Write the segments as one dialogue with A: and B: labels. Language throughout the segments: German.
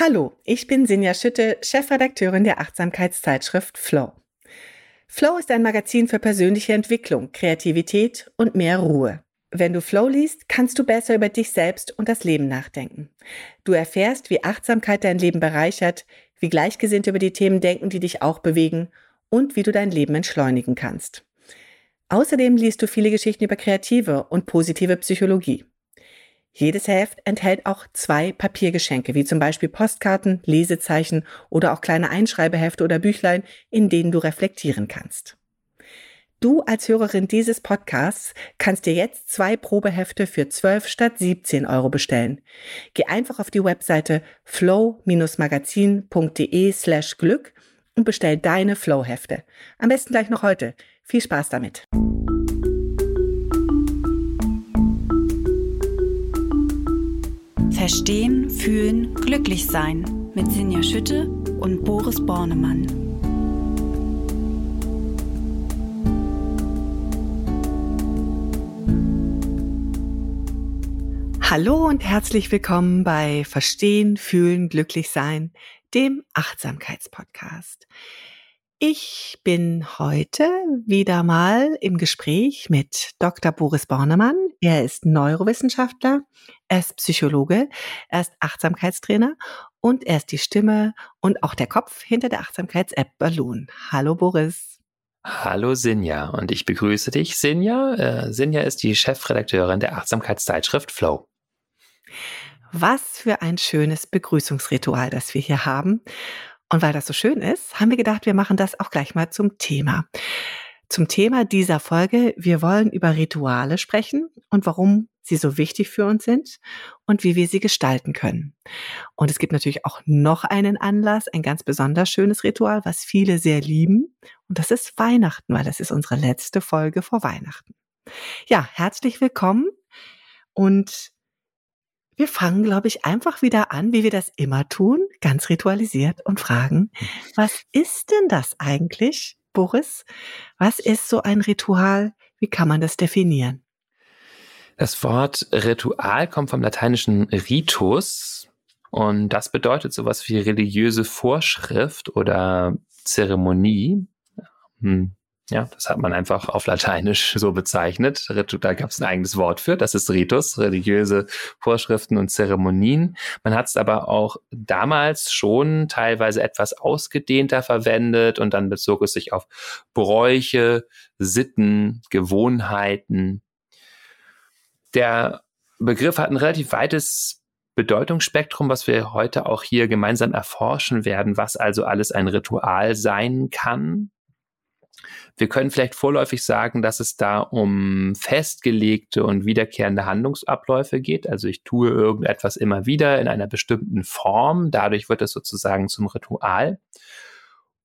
A: Hallo, ich bin Sinja Schütte, Chefredakteurin der Achtsamkeitszeitschrift Flow. Flow ist ein Magazin für persönliche Entwicklung, Kreativität und mehr Ruhe. Wenn du Flow liest, kannst du besser über dich selbst und das Leben nachdenken. Du erfährst, wie Achtsamkeit dein Leben bereichert, wie Gleichgesinnte über die Themen denken, die dich auch bewegen und wie du dein Leben entschleunigen kannst. Außerdem liest du viele Geschichten über kreative und positive Psychologie. Jedes Heft enthält auch zwei Papiergeschenke, wie zum Beispiel Postkarten, Lesezeichen oder auch kleine Einschreibehefte oder Büchlein, in denen du reflektieren kannst. Du als Hörerin dieses Podcasts kannst dir jetzt zwei Probehefte für 12 statt 17 Euro bestellen. Geh einfach auf die Webseite flow-magazin.de slash Glück und bestell deine Flow-Hefte. Am besten gleich noch heute. Viel Spaß damit.
B: Verstehen, fühlen, glücklich sein mit Sinja Schütte und Boris Bornemann.
A: Hallo und herzlich willkommen bei Verstehen, Fühlen, Glücklich Sein, dem Achtsamkeitspodcast. Ich bin heute wieder mal im Gespräch mit Dr. Boris Bornemann. Er ist Neurowissenschaftler, er ist Psychologe, er ist Achtsamkeitstrainer und er ist die Stimme und auch der Kopf hinter der Achtsamkeits-App Balloon. Hallo Boris.
C: Hallo Sinja und ich begrüße dich, Sinja. Äh, Sinja ist die Chefredakteurin der Achtsamkeitszeitschrift Flow.
A: Was für ein schönes Begrüßungsritual, das wir hier haben. Und weil das so schön ist, haben wir gedacht, wir machen das auch gleich mal zum Thema. Zum Thema dieser Folge, wir wollen über Rituale sprechen und warum sie so wichtig für uns sind und wie wir sie gestalten können. Und es gibt natürlich auch noch einen Anlass, ein ganz besonders schönes Ritual, was viele sehr lieben. Und das ist Weihnachten, weil das ist unsere letzte Folge vor Weihnachten. Ja, herzlich willkommen. Und wir fangen, glaube ich, einfach wieder an, wie wir das immer tun, ganz ritualisiert und fragen, was ist denn das eigentlich, Boris? Was ist so ein Ritual? Wie kann man das definieren?
C: Das Wort Ritual kommt vom lateinischen Ritus und das bedeutet sowas wie religiöse Vorschrift oder Zeremonie. Hm. Ja, das hat man einfach auf Lateinisch so bezeichnet. Da gab es ein eigenes Wort für. Das ist Ritus, religiöse Vorschriften und Zeremonien. Man hat es aber auch damals schon teilweise etwas ausgedehnter verwendet und dann bezog es sich auf Bräuche, Sitten, Gewohnheiten. Der Begriff hat ein relativ weites Bedeutungsspektrum, was wir heute auch hier gemeinsam erforschen werden, was also alles ein Ritual sein kann. Wir können vielleicht vorläufig sagen, dass es da um festgelegte und wiederkehrende Handlungsabläufe geht. Also ich tue irgendetwas immer wieder in einer bestimmten Form. Dadurch wird es sozusagen zum Ritual.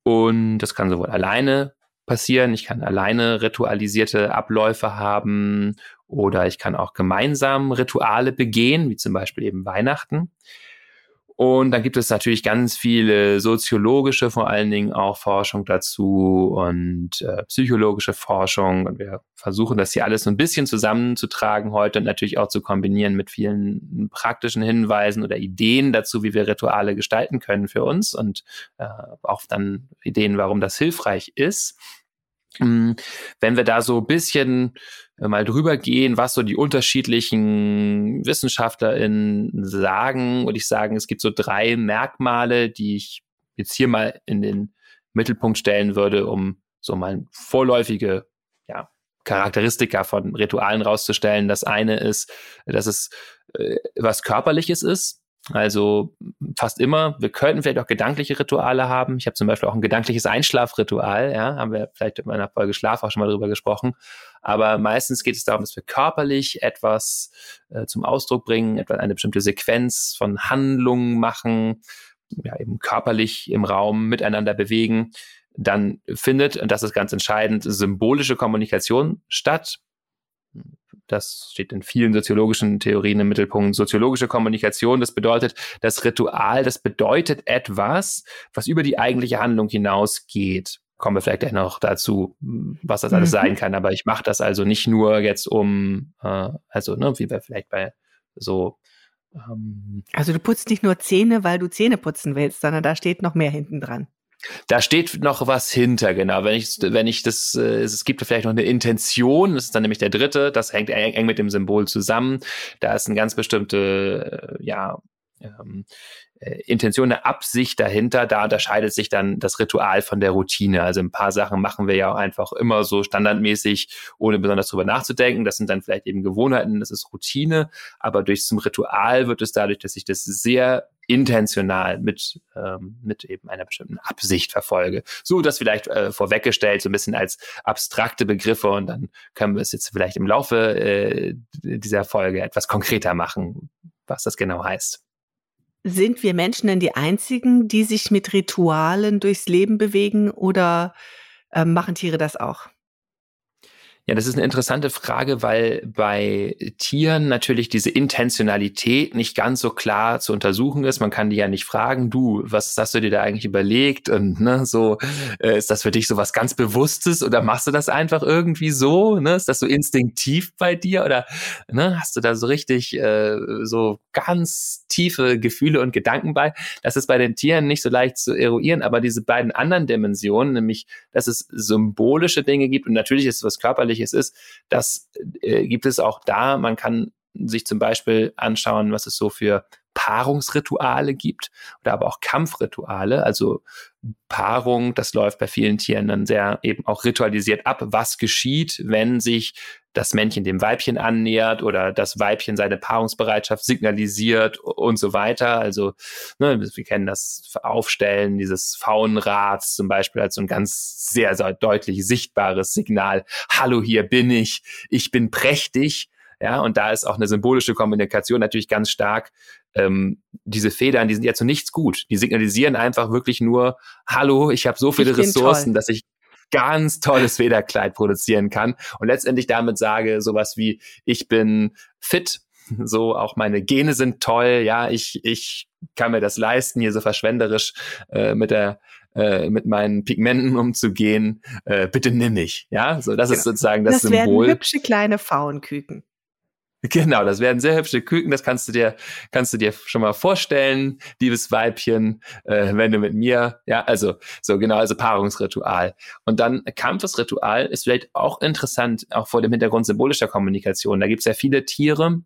C: Und das kann sowohl alleine passieren. Ich kann alleine ritualisierte Abläufe haben oder ich kann auch gemeinsam Rituale begehen, wie zum Beispiel eben Weihnachten. Und dann gibt es natürlich ganz viele soziologische, vor allen Dingen auch Forschung dazu und äh, psychologische Forschung. Und wir versuchen das hier alles so ein bisschen zusammenzutragen heute und natürlich auch zu kombinieren mit vielen praktischen Hinweisen oder Ideen dazu, wie wir Rituale gestalten können für uns und äh, auch dann Ideen, warum das hilfreich ist. Hm, wenn wir da so ein bisschen mal drüber gehen, was so die unterschiedlichen WissenschaftlerInnen sagen, würde ich sagen, es gibt so drei Merkmale, die ich jetzt hier mal in den Mittelpunkt stellen würde, um so mal vorläufige ja, Charakteristika von Ritualen rauszustellen. Das eine ist, dass es äh, was Körperliches ist. Also fast immer. Wir könnten vielleicht auch gedankliche Rituale haben. Ich habe zum Beispiel auch ein gedankliches Einschlafritual. Ja, haben wir vielleicht in meiner Folge Schlaf auch schon mal drüber gesprochen. Aber meistens geht es darum, dass wir körperlich etwas äh, zum Ausdruck bringen, etwa eine bestimmte Sequenz von Handlungen machen, ja eben körperlich im Raum miteinander bewegen. Dann findet, und das ist ganz entscheidend, symbolische Kommunikation statt das steht in vielen soziologischen Theorien im Mittelpunkt, soziologische Kommunikation. Das bedeutet, das Ritual, das bedeutet etwas, was über die eigentliche Handlung hinausgeht. Kommen wir vielleicht gleich noch dazu, was das alles mhm. sein kann. Aber ich mache das also nicht nur jetzt um, äh, also ne, wie wir vielleicht bei so
A: Ähm, also du putzt nicht nur Zähne, weil du Zähne putzen willst, sondern da steht noch mehr hinten dran.
C: Da steht noch was hinter, genau. Wenn ich, wenn ich das, äh, es gibt vielleicht noch eine Intention, das ist dann nämlich der dritte, das hängt eng, mit dem Symbol zusammen. Da ist eine ganz bestimmte, äh, ja, ähm, äh, Intention, eine Absicht dahinter. Da unterscheidet sich dann das Ritual von der Routine. Also ein paar Sachen machen wir ja auch einfach immer so standardmäßig, ohne besonders drüber nachzudenken. Das sind dann vielleicht eben Gewohnheiten, das ist Routine. Aber durch zum Ritual wird es dadurch, dass ich das sehr intentional mit, ähm, mit eben einer bestimmten Absicht verfolge. So das vielleicht äh, vorweggestellt, so ein bisschen als abstrakte Begriffe und dann können wir es jetzt vielleicht im Laufe äh, dieser Folge etwas konkreter machen, was das genau heißt.
A: Sind wir Menschen denn die Einzigen, die sich mit Ritualen durchs Leben bewegen oder äh, machen Tiere das auch?
C: Ja, das ist eine interessante Frage, weil bei Tieren natürlich diese Intentionalität nicht ganz so klar zu untersuchen ist. Man kann die ja nicht fragen, du, was hast du dir da eigentlich überlegt? Und ne, so, äh, ist das für dich so was ganz Bewusstes oder machst du das einfach irgendwie so? Ne? Ist das so instinktiv bei dir oder ne, hast du da so richtig äh, so ganz tiefe Gefühle und Gedanken bei? Das ist bei den Tieren nicht so leicht zu eruieren, aber diese beiden anderen Dimensionen, nämlich, dass es symbolische Dinge gibt und natürlich ist es was körperliches Körperliches ist, das äh, gibt es auch da. Man kann sich zum Beispiel anschauen, was es so für Paarungsrituale gibt oder aber auch Kampfrituale. Also Paarung, das läuft bei vielen Tieren dann sehr eben auch ritualisiert ab. Was geschieht, wenn sich das Männchen dem Weibchen annähert oder das Weibchen seine Paarungsbereitschaft signalisiert und so weiter. Also ne, wir kennen das Aufstellen dieses Faunrads zum Beispiel als so ein ganz sehr, sehr deutlich sichtbares Signal. Hallo, hier bin ich. Ich bin prächtig. Ja, und da ist auch eine symbolische Kommunikation natürlich ganz stark. Ähm, diese Federn, die sind ja zu nichts gut. Die signalisieren einfach wirklich nur, hallo, ich habe so viele Ressourcen, toll. dass ich ganz tolles Federkleid produzieren kann und letztendlich damit sage sowas wie, ich bin fit, so auch meine Gene sind toll, ja, ich, ich kann mir das leisten, hier so verschwenderisch äh, mit der äh, mit meinen Pigmenten umzugehen, äh, bitte nimm mich, ja, so das ja. ist sozusagen das, das Symbol. Das
A: werden hübsche kleine Fauenküken.
C: Genau, das werden sehr hübsche Küken, das kannst du dir, kannst du dir schon mal vorstellen, liebes Weibchen, äh, wenn du mit mir, ja, also so genau, also Paarungsritual. Und dann Kampfesritual ist vielleicht auch interessant, auch vor dem Hintergrund symbolischer Kommunikation. Da gibt es ja viele Tiere,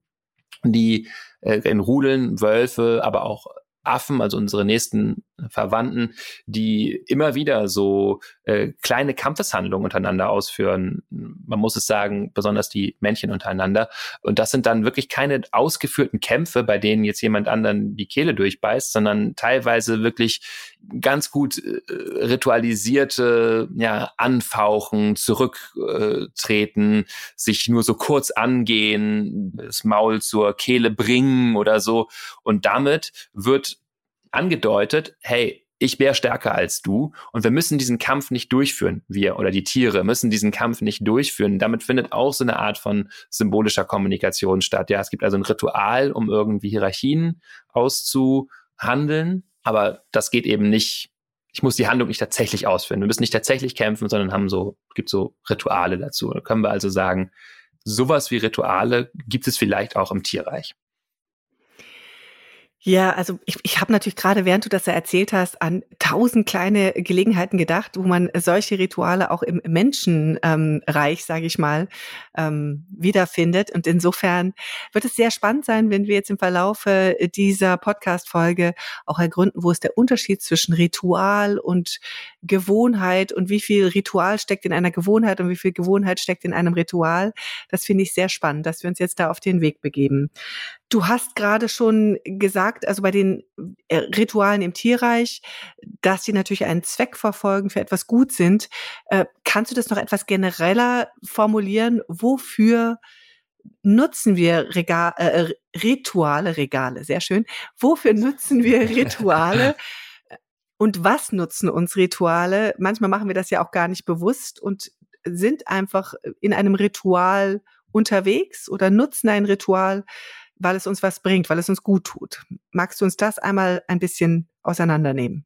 C: die äh, in Rudeln, Wölfe, aber auch Affen, also unsere nächsten Verwandten, die immer wieder so äh, kleine Kampfeshandlungen untereinander ausführen. Man muss es sagen, besonders die Männchen untereinander. Und das sind dann wirklich keine ausgeführten Kämpfe, bei denen jetzt jemand anderen die Kehle durchbeißt, sondern teilweise wirklich ganz gut äh, ritualisierte ja, Anfauchen, zurücktreten, sich nur so kurz angehen, das Maul zur Kehle bringen oder so. Und damit wird angedeutet, hey, ich wäre stärker als du und wir müssen diesen Kampf nicht durchführen. Wir oder die Tiere müssen diesen Kampf nicht durchführen. Damit findet auch so eine Art von symbolischer Kommunikation statt. Ja, es gibt also ein Ritual, um irgendwie Hierarchien auszuhandeln, aber das geht eben nicht. Ich muss die Handlung nicht tatsächlich ausführen. Wir müssen nicht tatsächlich kämpfen, sondern haben so, gibt so Rituale dazu. Da können wir also sagen, sowas wie Rituale gibt es vielleicht auch im Tierreich.
A: Ja, also ich, ich habe natürlich gerade, während du das ja erzählt hast, an tausend kleine Gelegenheiten gedacht, wo man solche Rituale auch im Menschenreich, ähm, sage ich mal, ähm, wiederfindet. Und insofern wird es sehr spannend sein, wenn wir jetzt im Verlaufe dieser Podcast-Folge auch ergründen, wo ist der Unterschied zwischen Ritual und Gewohnheit und wie viel Ritual steckt in einer Gewohnheit und wie viel Gewohnheit steckt in einem Ritual. Das finde ich sehr spannend, dass wir uns jetzt da auf den Weg begeben. Du hast gerade schon gesagt, also bei den äh, Ritualen im Tierreich, dass sie natürlich einen Zweck verfolgen, für etwas gut sind. Äh, kannst du das noch etwas genereller formulieren? Wofür nutzen wir Regal, äh, Rituale, Regale, sehr schön. Wofür nutzen wir Rituale? Und was nutzen uns Rituale? Manchmal machen wir das ja auch gar nicht bewusst und sind einfach in einem Ritual unterwegs oder nutzen ein Ritual weil es uns was bringt, weil es uns gut tut. Magst du uns das einmal ein bisschen auseinandernehmen?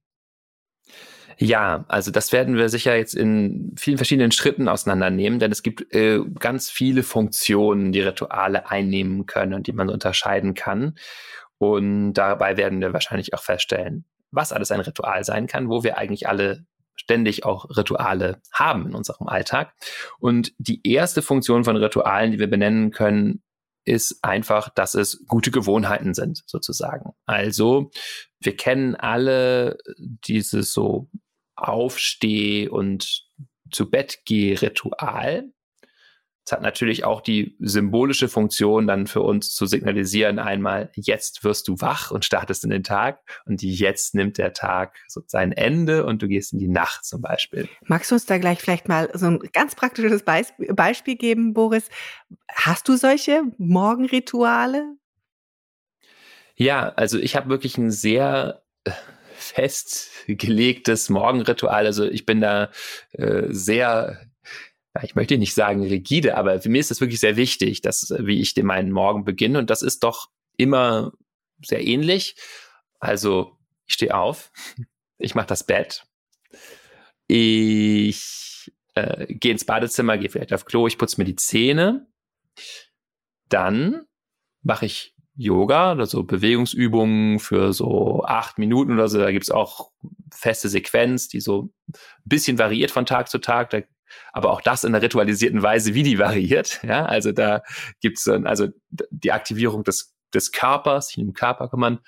C: Ja, also das werden wir sicher jetzt in vielen verschiedenen Schritten auseinandernehmen, denn es gibt äh, ganz viele Funktionen, die Rituale einnehmen können und die man unterscheiden kann. Und dabei werden wir wahrscheinlich auch feststellen, was alles ein Ritual sein kann, wo wir eigentlich alle ständig auch Rituale haben in unserem Alltag. Und die erste Funktion von Ritualen, die wir benennen können, ist einfach, dass es gute Gewohnheiten sind, sozusagen. Also, wir kennen alle dieses so Aufsteh- und zu Bett geh Ritual. Es hat natürlich auch die symbolische Funktion, dann für uns zu signalisieren, einmal, jetzt wirst du wach und startest in den Tag und jetzt nimmt der Tag so sein Ende und du gehst in die Nacht zum Beispiel.
A: Magst du uns da gleich vielleicht mal so ein ganz praktisches Beispiel geben, Boris? Hast du solche Morgenrituale?
C: Ja, also ich habe wirklich ein sehr äh, festgelegtes Morgenritual. Also ich bin da äh, sehr ich möchte nicht sagen rigide, aber für mich ist das wirklich sehr wichtig, dass, wie ich den meinen Morgen beginne. Und das ist doch immer sehr ähnlich. Also, ich stehe auf, ich mache das Bett, ich äh, gehe ins Badezimmer, gehe vielleicht auf Klo, ich putze mir die Zähne. Dann mache ich Yoga oder so Bewegungsübungen für so acht Minuten oder so. Da gibt's auch feste Sequenz, die so ein bisschen variiert von Tag zu Tag. Da aber auch das in einer ritualisierten Weise, wie die variiert. Ja, also da gibt's dann also die Aktivierung des, des Körpers, sich den Körper kümmern.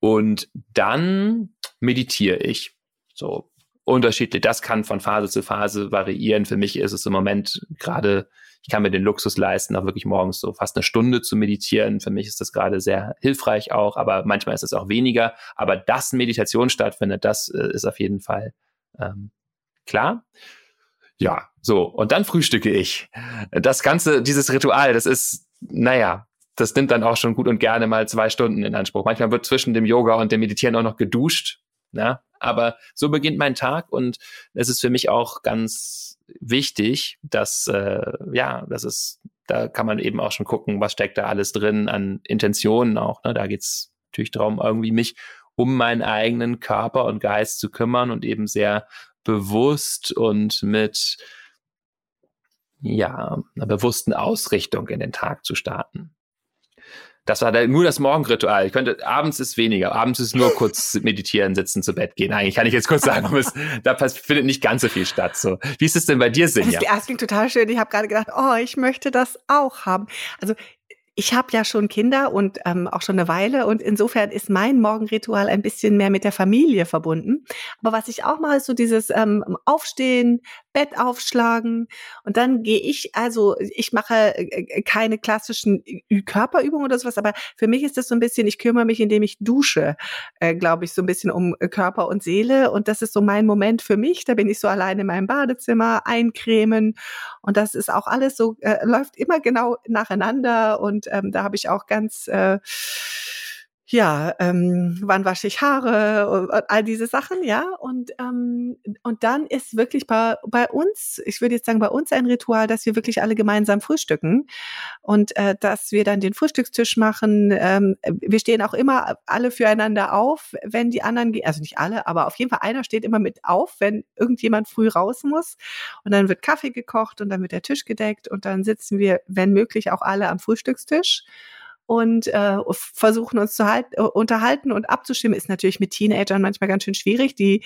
C: Und dann meditiere ich. So unterschiedlich. Das kann von Phase zu Phase variieren. Für mich ist es im Moment gerade, ich kann mir den Luxus leisten, auch wirklich morgens so fast eine Stunde zu meditieren. Für mich ist das gerade sehr hilfreich auch, aber manchmal ist es auch weniger. Aber dass Meditation stattfindet, das äh, ist auf jeden Fall ähm, klar. Ja, so. Und dann frühstücke ich. Das Ganze, dieses Ritual, das ist, naja, das nimmt dann auch schon gut und gerne mal zwei Stunden in Anspruch. Manchmal wird zwischen dem Yoga und dem Meditieren auch noch geduscht. Na? Aber so beginnt mein Tag und es ist für mich auch ganz wichtig, dass, äh, ja, das ist, da kann man eben auch schon gucken, was steckt da alles drin an Intentionen auch. Ne? Da geht's natürlich darum, irgendwie mich um meinen eigenen Körper und Geist zu kümmern und eben sehr bewusst und mit ja, einer bewussten Ausrichtung in den Tag zu starten. Das war nur das Morgenritual. Ich könnte, abends ist weniger. Abends ist nur kurz meditieren, sitzen, zu Bett gehen. Eigentlich kann ich jetzt kurz sagen, es, da findet nicht ganz so viel statt. So. Wie ist es denn bei dir, Sinja?
A: Das klingt total schön. Ich habe gerade gedacht, oh, ich möchte das auch haben. Also ich habe ja schon Kinder und ähm, auch schon eine Weile und insofern ist mein Morgenritual ein bisschen mehr mit der Familie verbunden. Aber was ich auch ist so dieses ähm, Aufstehen, Bett aufschlagen. Und dann gehe ich, also ich mache äh, äh, keine klassischen Körperübungen oder sowas, aber für mich ist das so ein bisschen, ich kümmere mich, indem ich dusche, äh, glaube ich, so ein bisschen um Körper und Seele. Und das ist so mein Moment für mich, da bin ich so allein in meinem Badezimmer, eincremen. Und das ist auch alles so, äh, läuft immer genau nacheinander. Und ähm, da habe ich auch ganz äh, ja, ähm, wann wasche ich Haare und, all diese Sachen, ja. Und, ähm, und dann ist wirklich bei, bei uns, ich würde jetzt sagen, bei uns ein Ritual, dass wir wirklich alle gemeinsam frühstücken und äh, dass wir dann den Frühstückstisch machen. Ähm, wir stehen auch immer alle füreinander auf, wenn die anderen gehen, also nicht alle, aber auf jeden Fall einer steht immer mit auf, wenn irgendjemand früh raus muss. Und dann wird Kaffee gekocht und dann wird der Tisch gedeckt und dann sitzen wir, wenn möglich, auch alle am Frühstückstisch und äh, versuchen uns zu halt, äh, unterhalten und abzustimmen, ist natürlich mit Teenagern manchmal ganz schön schwierig. Die,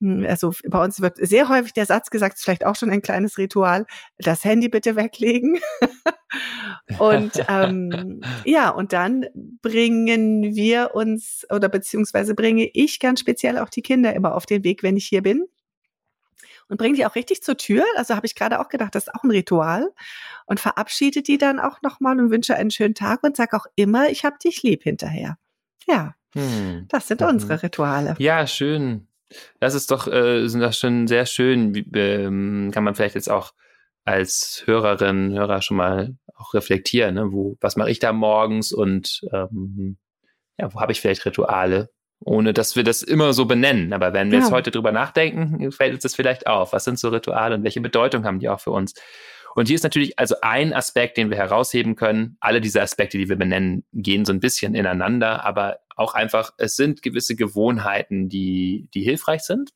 A: hm, also bei uns wird sehr häufig der Satz gesagt, vielleicht auch schon ein kleines Ritual, das Handy bitte weglegen. und ähm, ja, und dann bringen wir uns oder beziehungsweise bringe ich ganz speziell auch die Kinder immer auf den Weg, wenn ich hier bin und bringe die auch richtig zur Tür. Also habe ich gerade auch gedacht, das ist auch ein Ritual. Und verabschiede die dann auch nochmal und wünsche einen schönen Tag und sag auch immer, ich habe dich lieb hinterher. Ja, hm. das sind mhm. unsere Rituale.
C: Ja, schön. Das ist doch, äh, sind das schon sehr schön. Wie, ähm, kann man vielleicht jetzt auch als Hörerin, Hörer schon mal auch reflektieren, ne? wo, was mache ich da morgens und ähm, ja, wo habe ich vielleicht Rituale, ohne dass wir das immer so benennen. Aber wenn wir ja. jetzt heute drüber nachdenken, fällt uns das vielleicht auf. Was sind so Rituale und welche Bedeutung haben die auch für uns? Und hier ist natürlich also ein Aspekt, den wir herausheben können. Alle diese Aspekte, die wir benennen, gehen so ein bisschen ineinander, aber auch einfach, es sind gewisse Gewohnheiten, die, die hilfreich sind.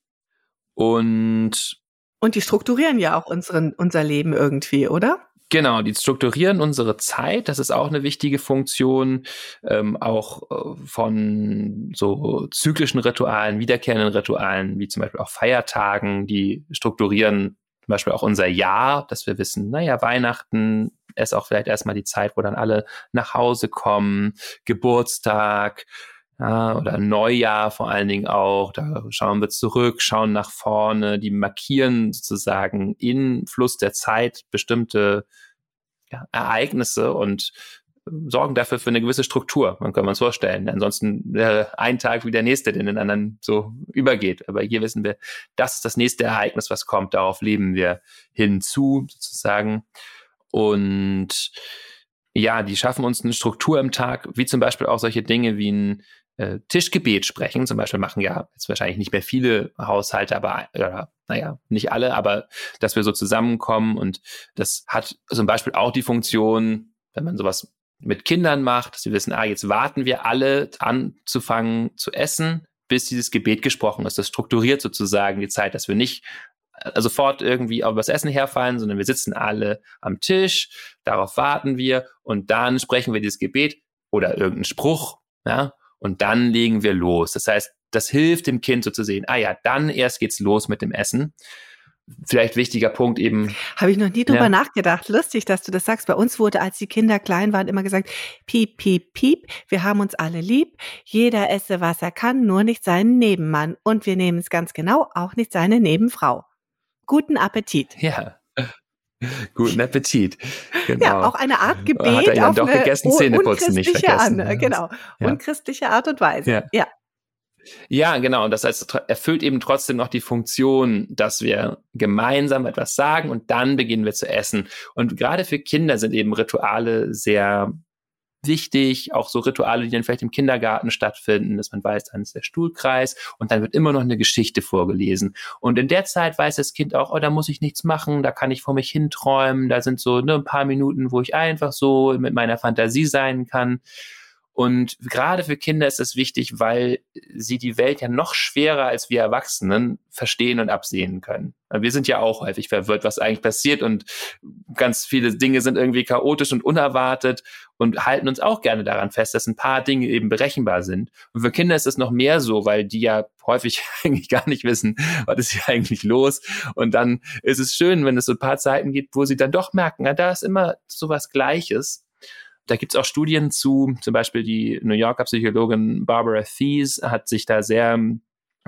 C: Und
A: und die strukturieren ja auch unseren, unser Leben irgendwie, oder?
C: Genau, die strukturieren unsere Zeit. Das ist auch eine wichtige Funktion, ähm, auch äh, von so zyklischen Ritualen, wiederkehrenden Ritualen, wie zum Beispiel auch Feiertagen, die strukturieren zum Beispiel auch unser Jahr, dass wir wissen, naja, Weihnachten ist auch vielleicht erstmal die Zeit, wo dann alle nach Hause kommen, Geburtstag, ja, oder Neujahr vor allen Dingen auch. Da schauen wir zurück, schauen nach vorne, die markieren sozusagen in Fluss der Zeit bestimmte ja, Ereignisse und sorgen dafür für eine gewisse Struktur. Man kann man es vorstellen. Ansonsten wäre ein Tag wie der nächste, der den anderen so übergeht. Aber hier wissen wir, das ist das nächste Ereignis, was kommt. Darauf leben wir hinzu sozusagen. Und ja, die schaffen uns eine Struktur im Tag, wie zum Beispiel auch solche Dinge wie ein äh, Tischgebet sprechen. Zum Beispiel machen ja jetzt wahrscheinlich nicht mehr viele Haushalte, aber oder, naja, nicht alle, aber dass wir so zusammenkommen und das hat zum Beispiel auch die Funktion, wenn man sowas mit Kindern macht, dass sie wissen, ah, jetzt warten wir alle anzufangen zu essen, bis dieses Gebet gesprochen ist. Das strukturiert sozusagen die Zeit, dass wir nicht äh, sofort irgendwie auf das Essen herfallen, sondern wir sitzen alle am Tisch, darauf warten wir und dann sprechen wir dieses Gebet oder irgendeinen Spruch, ja, und dann legen wir los. Das heißt, das hilft dem Kind so zu sehen, ah ja, dann erst geht's los mit dem Essen. Vielleicht wichtiger Punkt eben.
A: Habe ich noch nie drüber ja. nachgedacht. Lustig, dass du das sagst. Bei uns wurde, als die Kinder klein waren, immer gesagt, piep, piep, piep. Wir haben uns alle lieb. Jeder esse, was er kann, nur nicht seinen Nebenmann. Und wir nehmen es ganz genau, auch nicht seine Nebenfrau. Guten Appetit.
C: Ja. Guten Appetit.
A: Genau. Ja, auch eine Art Gebet
C: Hat er
A: auf
C: doch
A: eine
C: gegessen, Zähneputzen nicht vergessen.
A: An, genau, ja. unchristliche Art und Weise. Ja. ja.
C: Ja, genau. Und das heißt, erfüllt eben trotzdem noch die Funktion, dass wir gemeinsam etwas sagen und dann beginnen wir zu essen. Und gerade für Kinder sind eben Rituale sehr wichtig, auch so Rituale, die dann vielleicht im Kindergarten stattfinden, dass man weiß, dann ist der Stuhlkreis und dann wird immer noch eine Geschichte vorgelesen. Und in der Zeit weiß das Kind auch, oh, da muss ich nichts machen, da kann ich vor mich hinträumen, da sind so ne, ein paar Minuten, wo ich einfach so mit meiner Fantasie sein kann. Und gerade für Kinder ist das wichtig, weil sie die Welt ja noch schwerer als wir Erwachsenen verstehen und absehen können. Wir sind ja auch häufig verwirrt, was eigentlich passiert und ganz viele Dinge sind irgendwie chaotisch und unerwartet und halten uns auch gerne daran fest, dass ein paar Dinge eben berechenbar sind. Und für Kinder ist es noch mehr so, weil die ja häufig eigentlich gar nicht wissen, was ist hier eigentlich los. Und dann ist es schön, wenn es so ein paar Zeiten gibt, wo sie dann doch merken, ja, da ist immer so was Gleiches da gibt es auch Studien zu, zum Beispiel die New Yorker Psychologin Barbara Thies hat sich da sehr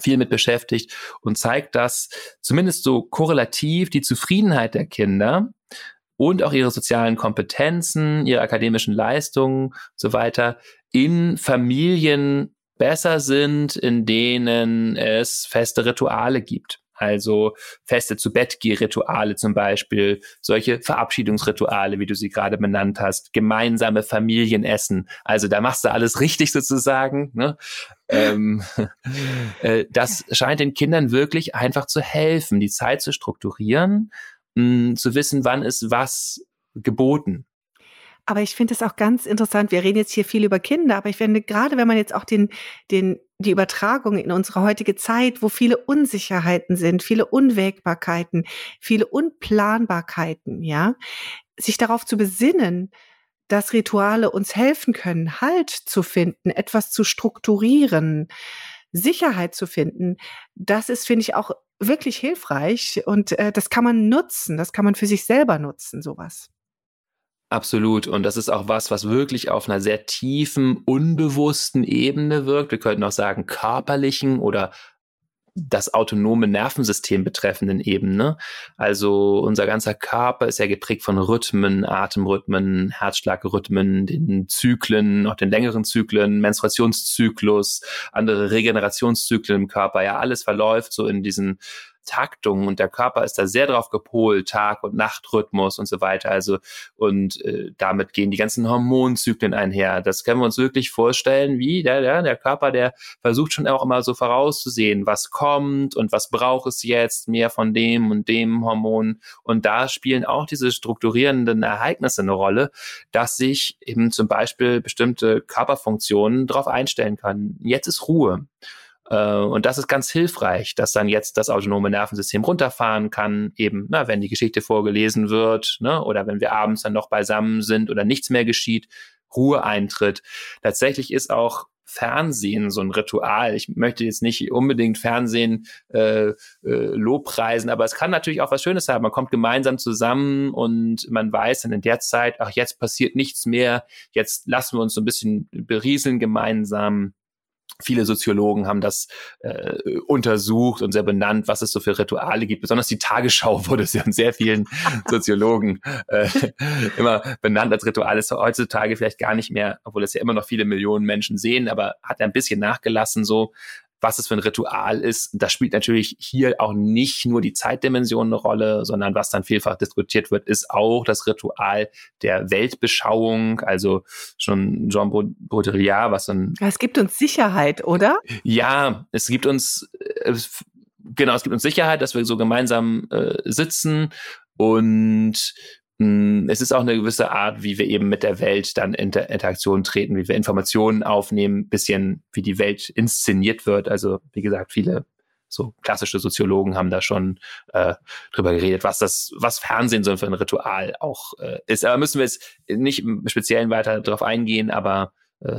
C: viel mit beschäftigt und zeigt, dass zumindest so korrelativ die Zufriedenheit der Kinder und auch ihre sozialen Kompetenzen, ihre akademischen Leistungen so weiter in Familien besser sind, in denen es feste Rituale gibt. Also feste zu Bett Rituale zum Beispiel, solche Verabschiedungsrituale, wie du sie gerade benannt hast, gemeinsame Familienessen. Also da machst du alles richtig sozusagen. Ne? ähm, äh, das scheint den Kindern wirklich einfach zu helfen, die Zeit zu strukturieren, mh, zu wissen, wann ist was geboten.
A: Aber ich finde es auch ganz interessant. Wir reden jetzt hier viel über Kinder, aber ich finde gerade, wenn man jetzt auch den, den, die Übertragung in unsere heutige Zeit, wo viele Unsicherheiten sind, viele Unwägbarkeiten, viele Unplanbarkeiten, ja, sich darauf zu besinnen, dass Rituale uns helfen können, Halt zu finden, etwas zu strukturieren, Sicherheit zu finden, das ist, finde ich, auch wirklich hilfreich und äh, das kann man nutzen, das kann man für sich selber nutzen, sowas.
C: Absolut. Und das ist auch was, was wirklich auf einer sehr tiefen, unbewussten Ebene wirkt. Wir könnten auch sagen körperlichen oder das autonome Nervensystem betreffenden Ebene. Also unser ganzer Körper ist ja geprägt von Rhythmen, Atemrhythmen, Herzschlagrhythmen, den Zyklen, auch den längeren Zyklen, Menstruationszyklus, andere Regenerationszyklen im Körper. Ja, alles verläuft so in diesen Taktung und der Körper ist da sehr drauf gepolt, Tag- und Nachtrhythmus und so weiter. Also und äh, damit gehen die ganzen Hormonzyklen einher. Das können wir uns wirklich vorstellen, wie der, der, der Körper, der versucht schon auch immer so vorauszusehen, was kommt und was braucht es jetzt, mehr von dem und dem Hormon. Und da spielen auch diese strukturierenden Ereignisse eine Rolle, dass sich eben zum Beispiel bestimmte Körperfunktionen darauf einstellen können. Jetzt ist Ruhe. Äh, und das ist ganz hilfreich, dass dann jetzt das autonome Nervensystem runterfahren kann, eben, na, wenn die Geschichte vorgelesen wird, ne, oder wenn wir abends dann noch beisammen sind oder nichts mehr geschieht, Ruhe eintritt. Tatsächlich ist auch Fernsehen so ein Ritual. Ich möchte jetzt nicht unbedingt Fernsehen äh, äh, lobpreisen, aber es kann natürlich auch was Schönes haben. Man kommt gemeinsam zusammen und man weiß dann in der Zeit, ach, jetzt passiert nichts mehr, jetzt lassen wir uns so ein bisschen berieseln gemeinsam. Viele Soziologen haben das äh, untersucht und sehr benannt, was es so für Rituale gibt. Besonders die Tagesschau wurde ja von sehr vielen Soziologen äh, immer benannt als Ritual. Ist heutzutage vielleicht gar nicht mehr, obwohl es ja immer noch viele Millionen Menschen sehen, aber hat ein bisschen nachgelassen so was es für ein Ritual ist. Das spielt natürlich hier auch nicht nur die Zeitdimension eine Rolle, sondern was dann vielfach diskutiert wird, ist auch das Ritual der Weltbeschauung. Also schon Jean Baudrillard, was dann.
A: Es gibt uns Sicherheit, oder?
C: Ja, es gibt uns, äh, genau, es gibt uns Sicherheit, dass wir so gemeinsam äh, sitzen und es ist auch eine gewisse Art, wie wir eben mit der Welt dann in Inter Interaktion treten, wie wir Informationen aufnehmen, bisschen wie die Welt inszeniert wird. Also wie gesagt, viele so klassische Soziologen haben da schon äh, drüber geredet, was das, was Fernsehen so für ein Ritual auch äh, ist. Aber müssen wir jetzt nicht im Speziellen weiter darauf eingehen, aber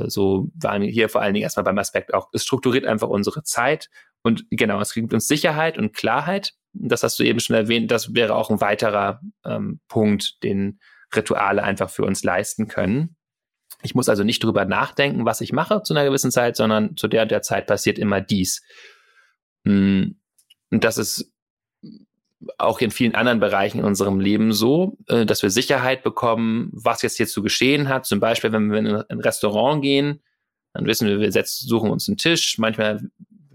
C: so waren wir hier vor allen Dingen erstmal beim Aspekt auch, es strukturiert einfach unsere Zeit und genau, es gibt uns Sicherheit und Klarheit das hast du eben schon erwähnt, das wäre auch ein weiterer ähm, Punkt, den Rituale einfach für uns leisten können. Ich muss also nicht drüber nachdenken, was ich mache zu einer gewissen Zeit, sondern zu der der Zeit passiert immer dies. Hm, und das ist auch in vielen anderen Bereichen in unserem Leben so, äh, dass wir Sicherheit bekommen, was jetzt hier zu geschehen hat. Zum Beispiel, wenn wir in ein Restaurant gehen, dann wissen wir, wir setzen, suchen uns einen Tisch. Manchmal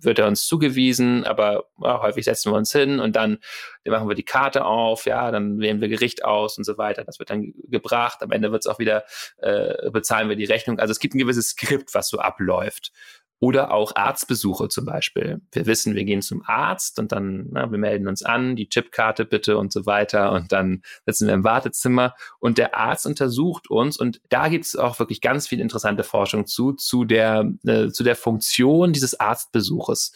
C: wird er uns zugewiesen, aber ja, häufig setzen wir uns hin und dann machen wir die Karte auf, ja, dann wählen wir Gericht aus und so weiter. Das wird dann gebracht. Am Ende wird es auch wieder, äh, bezahlen wir die Rechnung. Also es gibt ein gewisses Skript, was so abläuft. Oder auch Arztbesuche zum Beispiel. Wir wissen, wir gehen zum Arzt und dann, na, wir melden uns an, die Chipkarte bitte und so weiter. Und dann sitzen wir im Wartezimmer und der Arzt untersucht uns. Und da gibt es auch wirklich ganz viel interessante Forschung zu, zu der, äh, zu der Funktion dieses Arztbesuches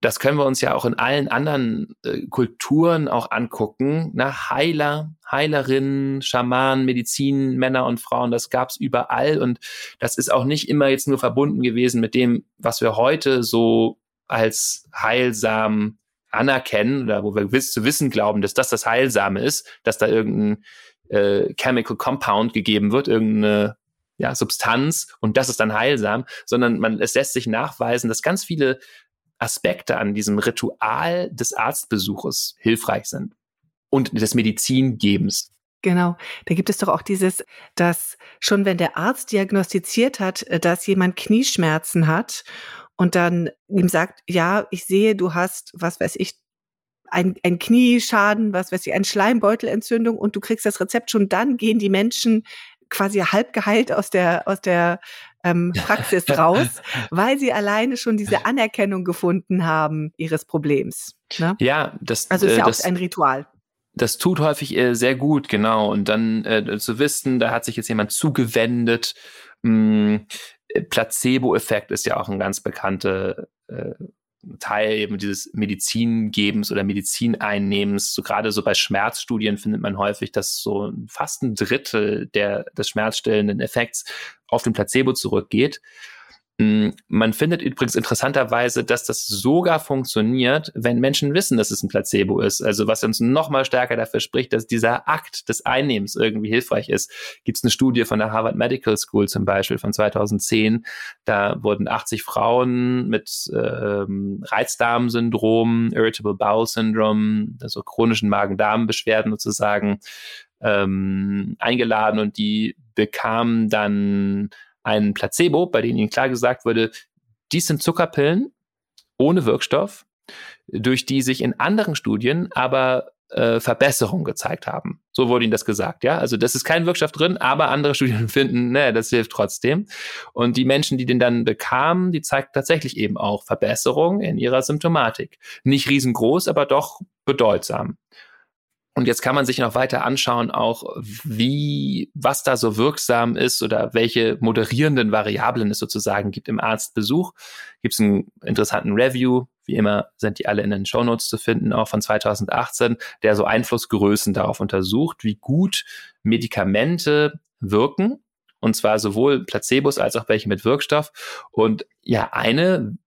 C: das können wir uns ja auch in allen anderen äh, Kulturen auch angucken. Na, Heiler, Heilerinnen, Schamanen, Medizin, Männer und Frauen, das gab's überall und das ist auch nicht immer jetzt nur verbunden gewesen mit dem, was wir heute so als heilsam anerkennen oder wo wir gewiss zu wissen glauben, dass das das Heilsame ist, dass da irgendein äh, Chemical Compound gegeben wird, irgendeine ja, Substanz und das ist dann heilsam, sondern man, es lässt sich nachweisen, dass ganz viele Aspekte an diesem Ritual des Arztbesuches hilfreich sind und des Medizingebens.
A: Genau, da gibt es doch auch dieses, dass schon wenn der Arzt diagnostiziert hat, äh, dass jemand Knieschmerzen hat und dann ihm sagt, ja, ich sehe, du hast, was weiß ich, ein, ein Knieschaden, was weiß ich, eine Schleimbeutelentzündung und du kriegst das Rezept schon dann gehen die Menschen quasi halb geheilt aus der, aus der ähm, Praxis raus, weil sie alleine schon diese Anerkennung gefunden haben ihres Problems. Ne?
C: Ja, das
A: also ist ja
C: äh, das,
A: auch ein Ritual.
C: Das tut häufig äh, sehr gut, genau. Und dann äh, zu wissen, da hat sich jetzt jemand zugewendet. Mh, hm, Placebo-Effekt ist ja auch ein ganz bekannte äh, Teil eben dieses Medizingebens oder Medizineinnehmens. So gerade so bei Schmerzstudien findet man häufig, dass so fast ein Drittel der, des schmerzstillenden Effekts auf den Placebo zurückgeht. Mm, man findet übrigens interessanterweise, dass das sogar funktioniert, wenn Menschen wissen, dass es ein Placebo ist. Also was uns noch mal stärker dafür spricht, dass dieser Akt des Einnehmens irgendwie hilfreich ist. Gibt es eine Studie von der Harvard Medical School zum Beispiel von 2010. Da wurden 80 Frauen mit ähm, Reizdarmsyndrom, Irritable Bowel Syndrome, also chronischen Magen-Darm-Beschwerden sozusagen, ähm, eingeladen und die bekamen dann ein Placebo, bei dem ihnen klar gesagt wurde, dies sind Zuckerpillen ohne Wirkstoff, durch die sich in anderen Studien aber äh, Verbesserungen gezeigt haben. So wurde ihnen das gesagt, ja. Also das ist kein Wirkstoff drin, aber andere Studien finden, ne, das hilft trotzdem. Und die Menschen, die den dann bekamen, die zeigten tatsächlich eben auch Verbesserungen in ihrer Symptomatik. Nicht riesengroß, aber doch bedeutsam. Und jetzt kann man sich noch weiter anschauen, auch wie, was da so wirksam ist oder welche moderierenden Variablen es sozusagen gibt im Arztbesuch. Gibt es einen interessanten Review, wie immer sind die alle in den Show Notes zu finden, auch von 2018, der so Einflussgrößen darauf untersucht, wie gut Medikamente wirken. Und zwar sowohl Placebos als auch welche mit Wirkstoff. Und ja, eine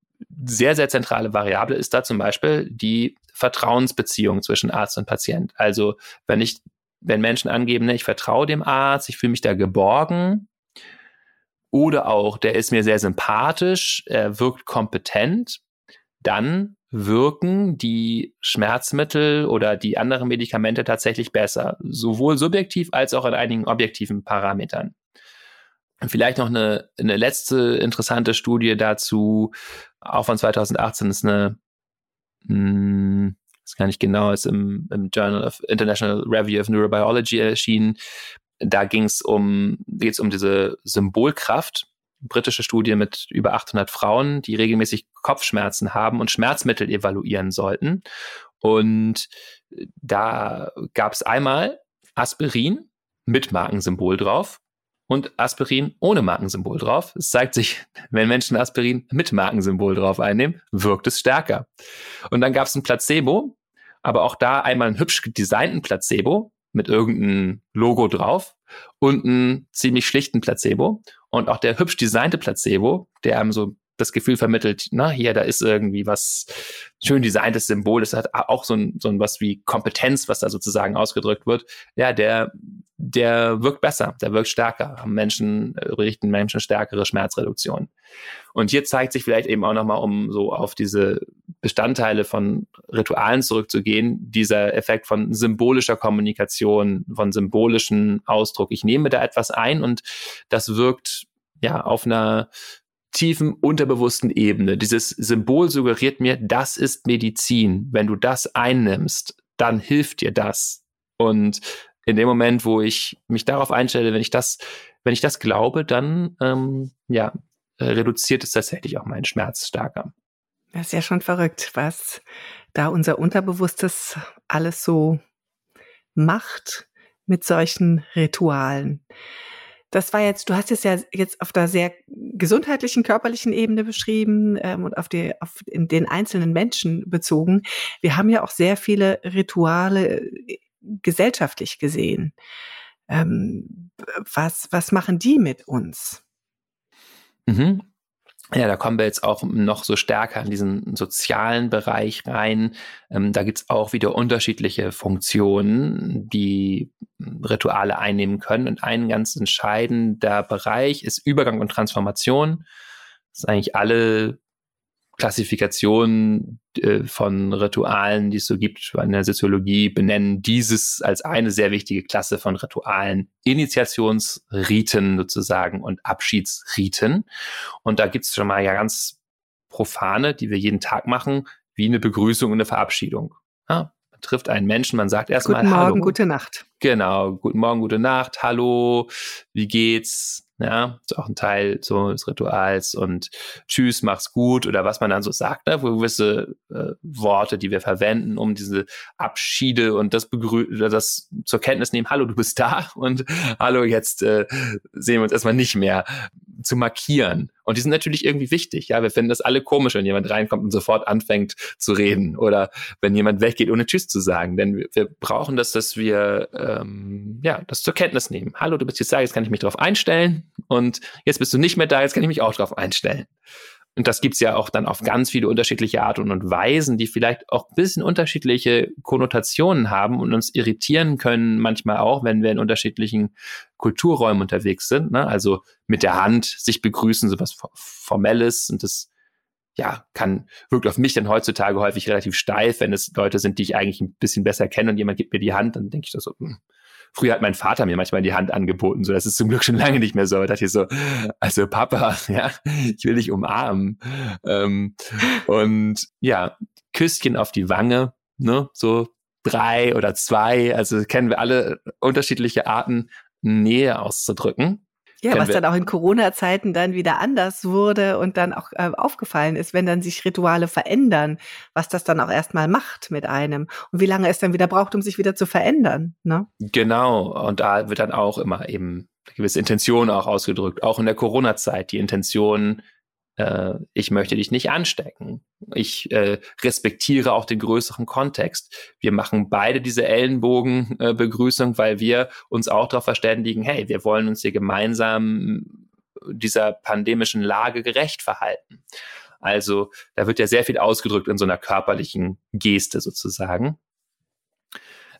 C: sehr, sehr zentrale Variable ist da zum Beispiel die Vertrauensbeziehung zwischen Arzt und Patient. Also wenn ich, wenn Menschen angeben, ne, ich vertraue dem Arzt, ich fühle mich da geborgen, oder auch, der ist mir sehr sympathisch, er wirkt kompetent, dann wirken die Schmerzmittel oder die anderen Medikamente tatsächlich besser, sowohl subjektiv als auch in einigen objektiven Parametern. Und vielleicht noch eine, eine letzte interessante Studie dazu, auch von 2018 ist eine, mh, hm, ist gar nicht genau, ist im, im Journal of International Review of Neurobiology erschienen. Da ging es um, geht's um diese Symbolkraft. Britische Studie mit über 800 Frauen, die regelmäßig Kopfschmerzen haben und Schmerzmittel evaluieren sollten. Und da gab es einmal Aspirin mit Markensymbol drauf und Aspirin ohne Markensymbol drauf. Es zeigt sich, wenn Menschen Aspirin mit Markensymbol drauf einnehmen, wirkt es stärker. Und dann gab es ein Placebo, aber auch da einmal einen hübsch designten Placebo mit irgendeinem Logo drauf und einen ziemlich schlichten Placebo. Und auch der hübsch designte Placebo, der einem so das Gefühl vermittelt, na, hier, da ist irgendwie was schön designtes Symbol, es hat auch so ein, so ein was wie Kompetenz, was da sozusagen ausgedrückt wird. Ja, der, der wirkt besser, der wirkt stärker. Menschen äh, richten Menschen stärkere Schmerzreduktion. Und hier zeigt sich vielleicht eben auch nochmal, um so auf diese Bestandteile von Ritualen zurückzugehen, dieser Effekt von symbolischer Kommunikation, von symbolischem Ausdruck. Ich nehme da etwas ein und das wirkt ja auf einer tiefen unterbewussten Ebene. Dieses Symbol suggeriert mir, das ist Medizin. Wenn du das einnimmst, dann hilft dir das. Und in dem Moment, wo ich mich darauf einstelle, wenn ich das, wenn ich das glaube, dann ähm, ja, äh, reduziert es tatsächlich auch meinen Schmerz stärker.
A: Das ist ja schon verrückt, was da unser Unterbewusstes alles so macht mit solchen Ritualen. Das war jetzt, du hast es ja jetzt auf der sehr gesundheitlichen, körperlichen Ebene beschrieben ähm, und auf, die, auf den einzelnen Menschen bezogen. Wir haben ja auch sehr viele Rituale äh, gesellschaftlich gesehen. Ähm, was, was machen die mit uns?
C: Mhm. Ja, da kommen wir jetzt auch noch so stärker in diesen sozialen Bereich rein. Ähm, da gibt's auch wieder unterschiedliche Funktionen, die Rituale einnehmen können. Und ein ganz entscheidender Bereich ist Übergang und Transformation. Das ist eigentlich alle Klassifikationen äh, von Ritualen, die es so gibt in der Soziologie, benennen dieses als eine sehr wichtige Klasse von Ritualen. Initiationsriten sozusagen und Abschiedsriten. Und da gibt es schon mal ja ganz profane, die wir jeden Tag machen, wie eine Begrüßung und eine Verabschiedung. Ja, man trifft einen Menschen, man sagt erstmal
A: Hallo.
C: Guten
A: Morgen, gute Nacht.
C: Genau, guten Morgen, gute Nacht, hallo, wie geht's? Ja, ist auch ein Teil so des Rituals und Tschüss, mach's gut oder was man dann so sagt, ne? gewisse äh, Worte, die wir verwenden, um diese Abschiede und das begrü das zur Kenntnis nehmen, hallo, du bist da und hallo, jetzt äh, sehen wir uns erstmal nicht mehr zu markieren. Und die sind natürlich irgendwie wichtig. Ja, wir finden das alle komisch, wenn jemand reinkommt und sofort anfängt zu reden oder wenn jemand weggeht, ohne Tschüss zu sagen. Denn wir, wir brauchen das, dass wir ähm, ja das zur Kenntnis nehmen. Hallo, du bist jetzt da, jetzt kann ich mich darauf einstellen und jetzt bist du nicht mehr da, jetzt kann ich mich auch darauf einstellen. Und das gibt's ja auch dann auf ganz viele unterschiedliche Arten und Weisen, die vielleicht auch ein bisschen unterschiedliche Konnotationen haben und uns irritieren können, manchmal auch, wenn wir in unterschiedlichen Kulturräumen unterwegs sind. Ne? Also mit der Hand sich begrüßen, sowas Formelles und das ja, kann, wirkt auf mich dann heutzutage häufig relativ steif, wenn es Leute sind, die ich eigentlich ein bisschen besser kenne und jemand gibt mir die Hand, dann denke ich das so, hm, Früher hat mein Vater mir manchmal die Hand angeboten, so das ist zum Glück schon lange nicht mehr so. Da dachte ich so, also Papa, ja, ich will dich umarmen. Ähm, und ja, Küsschen auf die Wange, ne, so drei oder zwei, also kennen wir alle unterschiedliche Arten, Nähe auszudrücken.
A: Ja, was dann auch in Corona-Zeiten dann wieder anders wurde und dann auch äh, aufgefallen ist, wenn dann sich Rituale verändern, was das dann auch erstmal macht mit einem und wie lange es dann wieder braucht, um sich wieder zu verändern. Ne?
C: Genau, und da wird dann auch immer eben eine gewisse Intention auch ausgedrückt, auch in der Corona-Zeit die Intention, äh, ich möchte dich nicht anstecken. Ich äh, respektiere auch den größeren Kontext. Wir machen beide diese Ellenbogenbegrüßung, äh, weil wir uns auch darauf verständigen, hey, wir wollen uns hier gemeinsam dieser pandemischen Lage gerecht verhalten. Also da wird ja sehr viel ausgedrückt in so einer körperlichen Geste sozusagen.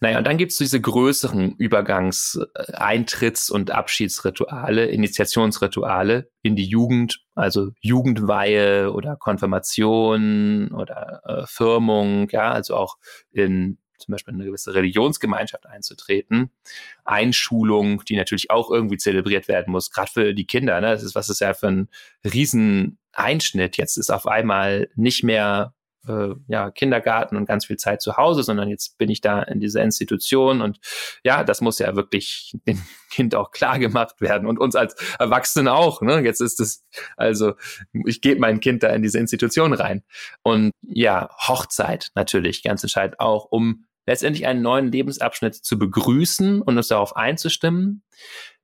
C: Naja, und dann gibt's diese größeren Übergangs-, äh, und Abschiedsrituale, Initiationsrituale in die Jugend, also Jugendweihe oder Konfirmation oder äh, Firmung, ja, also auch in zum Beispiel eine gewisse Religionsgemeinschaft einzutreten. Einschulung, die natürlich auch irgendwie zelebriert werden muss, gerade für die Kinder. Ne? Das ist, was ist ja für ein Rieseneinschnitt. Jetzt ist auf einmal nicht mehr äh, ja, Kindergarten und ganz viel Zeit zu Hause, sondern jetzt bin ich da in dieser Institution und ja, das muss ja wirklich dem Kind auch klar gemacht werden und uns als Erwachsenen auch. Ne? Jetzt ist es, also ich gebe mein Kind da in diese Institution rein. Und ja, Hochzeit natürlich ganz entscheidend auch, um letztendlich einen neuen Lebensabschnitt zu begrüßen und uns darauf einzustimmen.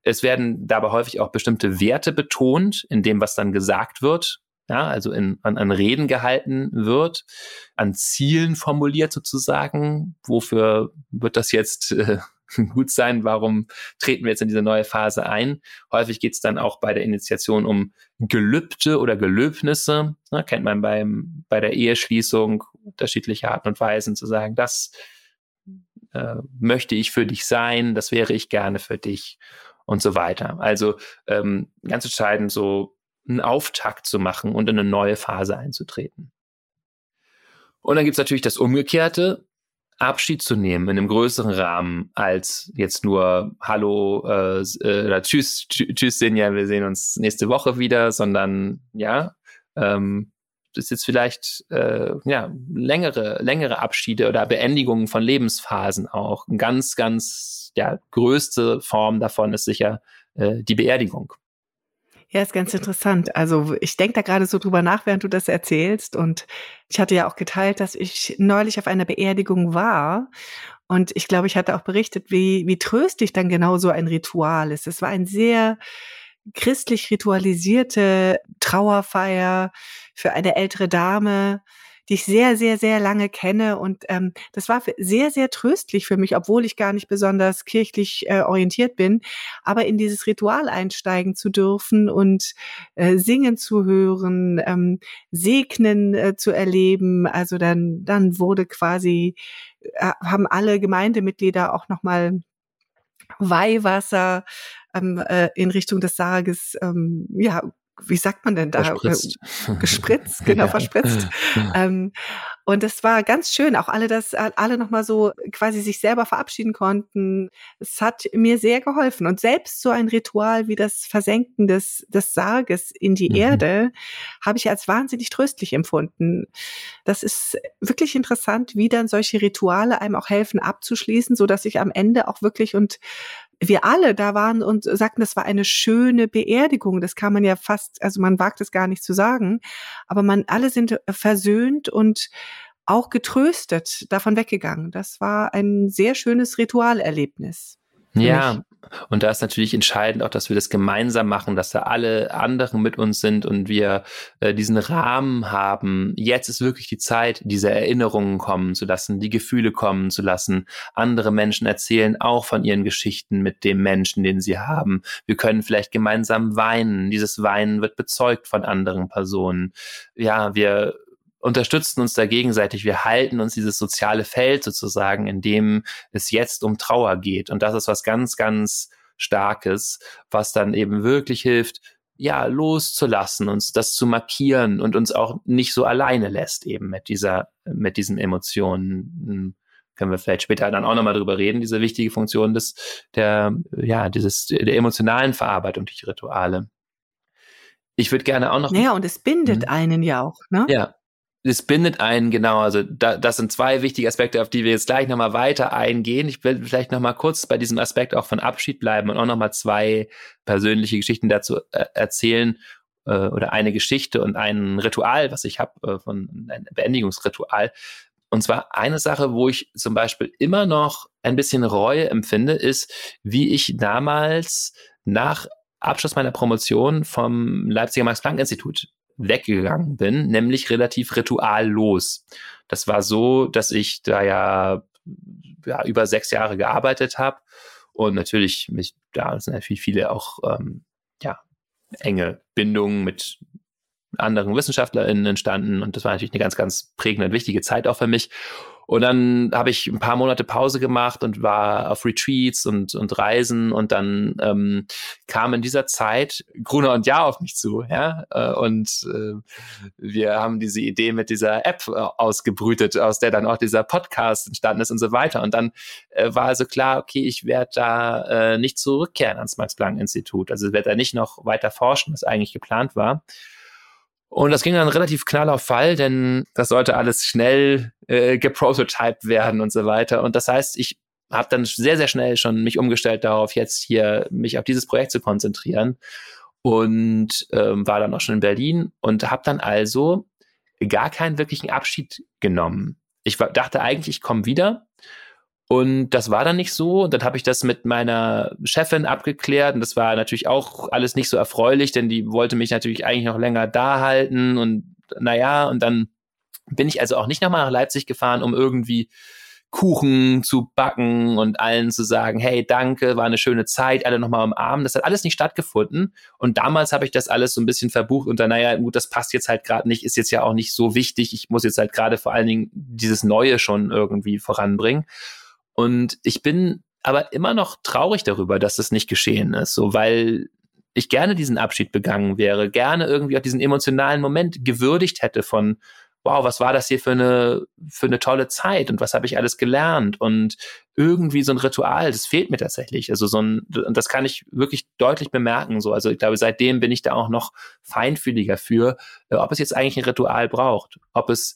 C: Es werden dabei häufig auch bestimmte Werte betont in dem, was dann gesagt wird ja, also in, an, an Reden gehalten wird, an Zielen formuliert sozusagen. Wofür wird das jetzt äh, gut sein? Warum treten wir jetzt in diese neue Phase ein? Häufig geht es dann auch bei der Initiation um Gelübde oder Gelöbnisse. Ne, kennt man beim, bei der Eheschließung unterschiedliche Arten und Weisen zu sagen, das äh, möchte ich für dich sein, das wäre ich gerne für dich und so weiter. Also ähm, ganz entscheidend so einen Auftakt zu machen und in eine neue Phase einzutreten. Und dann gibt es natürlich das Umgekehrte, Abschied zu nehmen in einem größeren Rahmen als jetzt nur Hallo äh, äh oder Tschüss, Tschüss, Sinja, wir sehen uns nächste Woche wieder, sondern ja, ähm, das ist jetzt vielleicht äh, ja längere längere Abschiede oder Beendigungen von Lebensphasen auch. Eine ganz ganz ja größte Form davon ist sicher äh, die Beerdigung.
A: Ja, ist ganz interessant. Also ich denke da gerade so drüber nach, während du das erzählst. Und ich hatte ja auch geteilt, dass ich neulich auf einer Beerdigung war. Und ich glaube, ich hatte auch berichtet, wie, wie tröstlich dann genau so ein Ritual ist. Es war ein sehr christlich ritualisierte Trauerfeier für eine ältere Dame, die ich sehr, sehr, sehr lange kenne. Und ähm, das war sehr, sehr tröstlich für mich, obwohl ich gar nicht besonders kirchlich äh, orientiert bin. Aber in dieses Ritual einsteigen zu dürfen und äh, singen zu hören, ähm, segnen äh, zu erleben. Also dann, dann wurde quasi, äh, haben alle Gemeindemitglieder auch nochmal Weihwasser ähm, äh, in Richtung des Sarges ja wie sagt man denn da?
C: Verspritzt.
A: Gespritzt, genau, ja. verspritzt. Ähm, und es war ganz schön, auch alle das, alle nochmal so quasi sich selber verabschieden konnten. Es hat mir sehr geholfen. Und selbst so ein Ritual wie das Versenken des, des Sarges in die mhm. Erde habe ich als wahnsinnig tröstlich empfunden. Das ist wirklich interessant, wie dann solche Rituale einem auch helfen abzuschließen, so dass ich am Ende auch wirklich und wir alle da waren und sagten, das war eine schöne Beerdigung. Das kann man ja fast, also man wagt es gar nicht zu sagen, aber man alle sind versöhnt und auch getröstet davon weggegangen. Das war ein sehr schönes Ritualerlebnis.
C: Ja, mich. Und da ist natürlich entscheidend auch, dass wir das gemeinsam machen, dass da alle anderen mit uns sind und wir äh, diesen Rahmen haben. Jetzt ist wirklich die Zeit, diese Erinnerungen kommen zu lassen, die Gefühle kommen zu lassen. Andere Menschen erzählen auch von ihren Geschichten mit dem Menschen, den sie haben. Wir können vielleicht gemeinsam weinen. Dieses Weinen wird bezeugt von anderen Personen. Ja, wir unterstützen uns da gegenseitig. Wir halten uns dieses soziale Feld sozusagen, in dem es jetzt um Trauer geht. Und das ist was ganz, ganz Starkes, was dann eben wirklich hilft, ja, loszulassen, uns das zu markieren und uns auch nicht so alleine lässt eben mit dieser, mit diesen Emotionen. Hm, können wir vielleicht später dann auch nochmal drüber reden, diese wichtige Funktion des, der, ja, dieses, der emotionalen Verarbeitung durch Rituale. Ich würde gerne auch noch.
A: Naja, und es bindet mhm. einen ja auch, ne?
C: Ja, es bindet einen, genau, also da, das sind zwei wichtige Aspekte, auf die wir jetzt gleich nochmal weiter eingehen. Ich will vielleicht nochmal kurz bei diesem Aspekt auch von Abschied bleiben und auch nochmal zwei persönliche Geschichten dazu äh, erzählen äh, oder eine Geschichte und ein Ritual, was ich habe, äh, von ein Beendigungsritual. Und zwar eine Sache, wo ich zum Beispiel immer noch ein bisschen Reue empfinde, ist, wie ich damals nach Abschluss meiner Promotion vom Leipziger Max-Planck-Institut weggegangen bin, nämlich relativ rituallos. Das war so, dass ich da ja, ja über sechs Jahre gearbeitet habe und natürlich mich, da sind natürlich viele auch ähm, ja, enge Bindungen mit anderen WissenschaftlerInnen entstanden und das war natürlich eine ganz, ganz prägende und wichtige Zeit auch für mich. Und dann habe ich ein paar Monate Pause gemacht und war auf Retreats und, und Reisen und dann ähm, kam in dieser Zeit Gruner und Ja auf mich zu, ja. Äh, und äh, wir haben diese Idee mit dieser App äh, ausgebrütet, aus der dann auch dieser Podcast entstanden ist und so weiter. Und dann äh, war also klar, okay, ich werde da äh, nicht zurückkehren ans Max-Planck-Institut. Also ich werde da nicht noch weiter forschen, was eigentlich geplant war. Und das ging dann relativ knall auf Fall, denn das sollte alles schnell äh, geprototyped werden und so weiter. Und das heißt, ich habe dann sehr, sehr schnell schon mich umgestellt darauf, jetzt hier mich auf dieses Projekt zu konzentrieren und ähm, war dann auch schon in Berlin und habe dann also gar keinen wirklichen Abschied genommen. Ich dachte eigentlich, ich komme wieder und das war dann nicht so. Und dann habe ich das mit meiner Chefin abgeklärt. Und das war natürlich auch alles nicht so erfreulich, denn die wollte mich natürlich eigentlich noch länger da halten. Und naja, und dann bin ich also auch nicht nochmal nach Leipzig gefahren, um irgendwie Kuchen zu backen und allen zu sagen, hey, danke, war eine schöne Zeit, alle nochmal umarmen. Das hat alles nicht stattgefunden. Und damals habe ich das alles so ein bisschen verbucht und dann, naja, gut, das passt jetzt halt gerade nicht, ist jetzt ja auch nicht so wichtig. Ich muss jetzt halt gerade vor allen Dingen dieses Neue schon irgendwie voranbringen. Und ich bin aber immer noch traurig darüber, dass das nicht geschehen ist, so weil ich gerne diesen Abschied begangen wäre, gerne irgendwie auch diesen emotionalen Moment gewürdigt hätte von wow, was war das hier für eine für eine tolle Zeit und was habe ich alles gelernt und irgendwie so ein Ritual, das fehlt mir tatsächlich. Also so ein und das kann ich wirklich deutlich bemerken so. Also ich glaube, seitdem bin ich da auch noch feinfühliger für, äh, ob es jetzt eigentlich ein Ritual braucht, ob es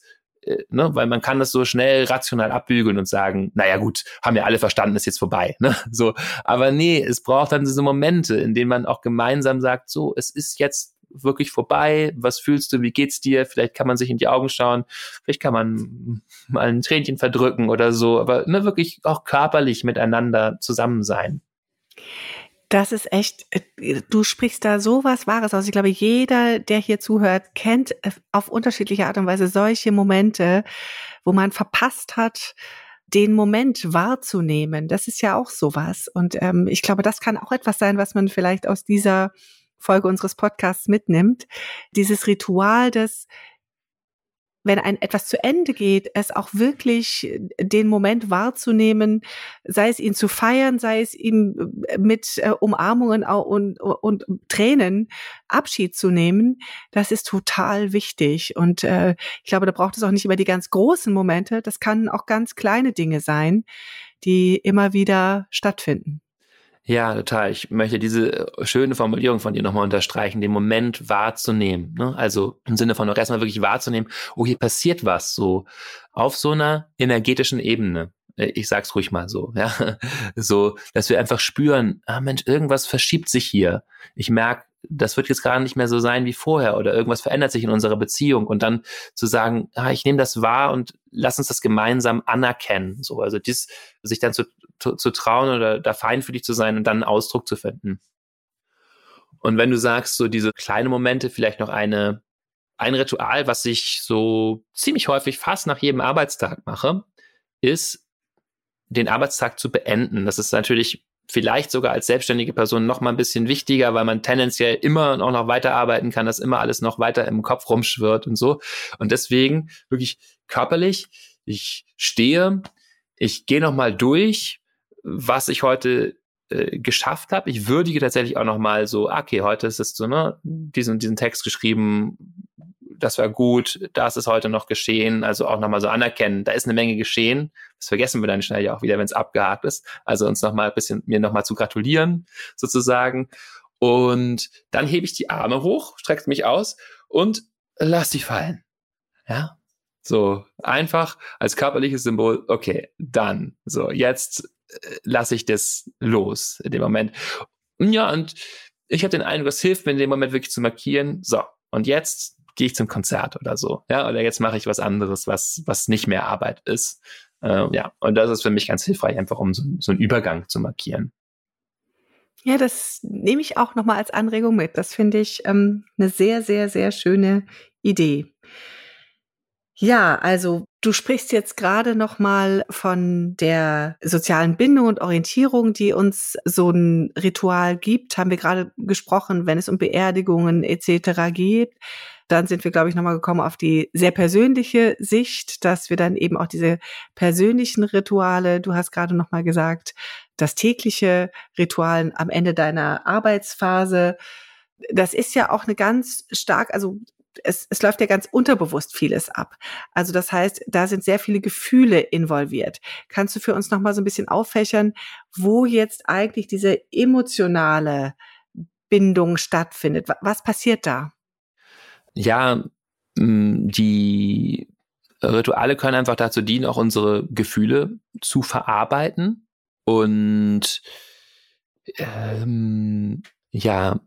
C: ne, weil man kann das so schnell rational abbügeln und sagen, naja gut, haben ja alle verstanden, ist jetzt vorbei. Ne? So, aber nee, es braucht dann diese Momente, in denen man auch gemeinsam sagt, so, es ist jetzt wirklich vorbei, was fühlst du, wie geht's dir? Vielleicht kann man sich in die Augen schauen, vielleicht kann man mal ein Tränchen verdrücken oder so, aber ne, wirklich auch körperlich miteinander zusammen sein.
A: Das ist echt, äh, du sprichst da so was Wahres aus. Ich glaube, jeder, der hier zuhört, kennt äh, auf unterschiedliche Art und Weise solche Momente, wo man verpasst hat, den Moment wahrzunehmen. Das ist ja auch sowas. Und ähm, ich glaube, das kann auch etwas sein, was man vielleicht aus dieser Folge unseres Podcasts mitnimmt. Dieses Ritual des wenn ein etwas zu Ende geht, es auch wirklich den Moment wahrzunehmen, sei es ihn zu feiern, sei es ihm äh, mit äh, Umarmungen und, und, Tränen Abschied zu nehmen, das ist total wichtig. Und äh, ich glaube, da braucht es auch nicht immer die ganz großen Momente, das kann auch ganz kleine Dinge sein, die immer wieder stattfinden.
C: Ja, total. Ich möchte diese schöne Formulierung von dir nochmal unterstreichen, den Moment wahrzunehmen. Ne? Also im Sinne von auch erstmal wirklich wahrzunehmen, oh, hier passiert was so auf so einer energetischen Ebene. Äh, ich sag's ruhig mal so, ja. So, dass wir einfach spüren, ah Mensch, irgendwas verschiebt sich hier. Ich merke, das wird jetzt gerade nicht mehr so sein wie vorher oder irgendwas verändert sich in unserer Beziehung und dann zu sagen, ah, ich nehme das wahr und lass uns das gemeinsam anerkennen. So, also dies, sich dann zu, zu, zu trauen oder da feinfühlig zu sein und dann einen Ausdruck zu finden. Und wenn du sagst, so diese kleinen Momente, vielleicht noch eine, ein Ritual, was ich so ziemlich häufig fast nach jedem Arbeitstag mache, ist, den Arbeitstag zu beenden. Das ist natürlich vielleicht sogar als selbstständige Person noch mal ein bisschen wichtiger, weil man tendenziell immer auch noch weiterarbeiten kann, dass immer alles noch weiter im Kopf rumschwirrt und so. Und deswegen wirklich körperlich, ich stehe, ich gehe noch mal durch, was ich heute äh, geschafft habe. Ich würdige tatsächlich auch noch mal so, okay, heute ist es so, ne, diesen, diesen Text geschrieben, das war gut, das ist heute noch geschehen, also auch nochmal so anerkennen, da ist eine Menge geschehen. Das vergessen wir dann schnell ja auch wieder, wenn es abgehakt ist. Also uns nochmal ein bisschen, mir nochmal zu gratulieren, sozusagen. Und dann hebe ich die Arme hoch, strecke mich aus und lass sie fallen. Ja. So einfach als körperliches Symbol, okay, dann. So, jetzt äh, lasse ich das los in dem Moment. Ja, und ich habe den Eindruck, es hilft mir in dem Moment wirklich zu markieren, so, und jetzt gehe ich zum Konzert oder so. Ja, oder jetzt mache ich was anderes, was, was nicht mehr Arbeit ist. Äh, ja, und das ist für mich ganz hilfreich, einfach um so, so einen Übergang zu markieren.
A: Ja, das nehme ich auch nochmal als Anregung mit. Das finde ich ähm, eine sehr, sehr, sehr schöne Idee. Ja, also du sprichst jetzt gerade noch mal von der sozialen Bindung und Orientierung, die uns so ein Ritual gibt. Haben wir gerade gesprochen, wenn es um Beerdigungen etc. geht. Dann sind wir, glaube ich, nochmal gekommen auf die sehr persönliche Sicht, dass wir dann eben auch diese persönlichen Rituale, du hast gerade nochmal gesagt, das tägliche Ritual am Ende deiner Arbeitsphase, das ist ja auch eine ganz stark, also es, es läuft ja ganz unterbewusst vieles ab. Also das heißt, da sind sehr viele Gefühle involviert. Kannst du für uns noch mal so ein bisschen auffächern, wo jetzt eigentlich diese emotionale Bindung stattfindet? Was passiert da?
C: Ja, die Rituale können einfach dazu dienen, auch unsere Gefühle zu verarbeiten. Und ähm, ja,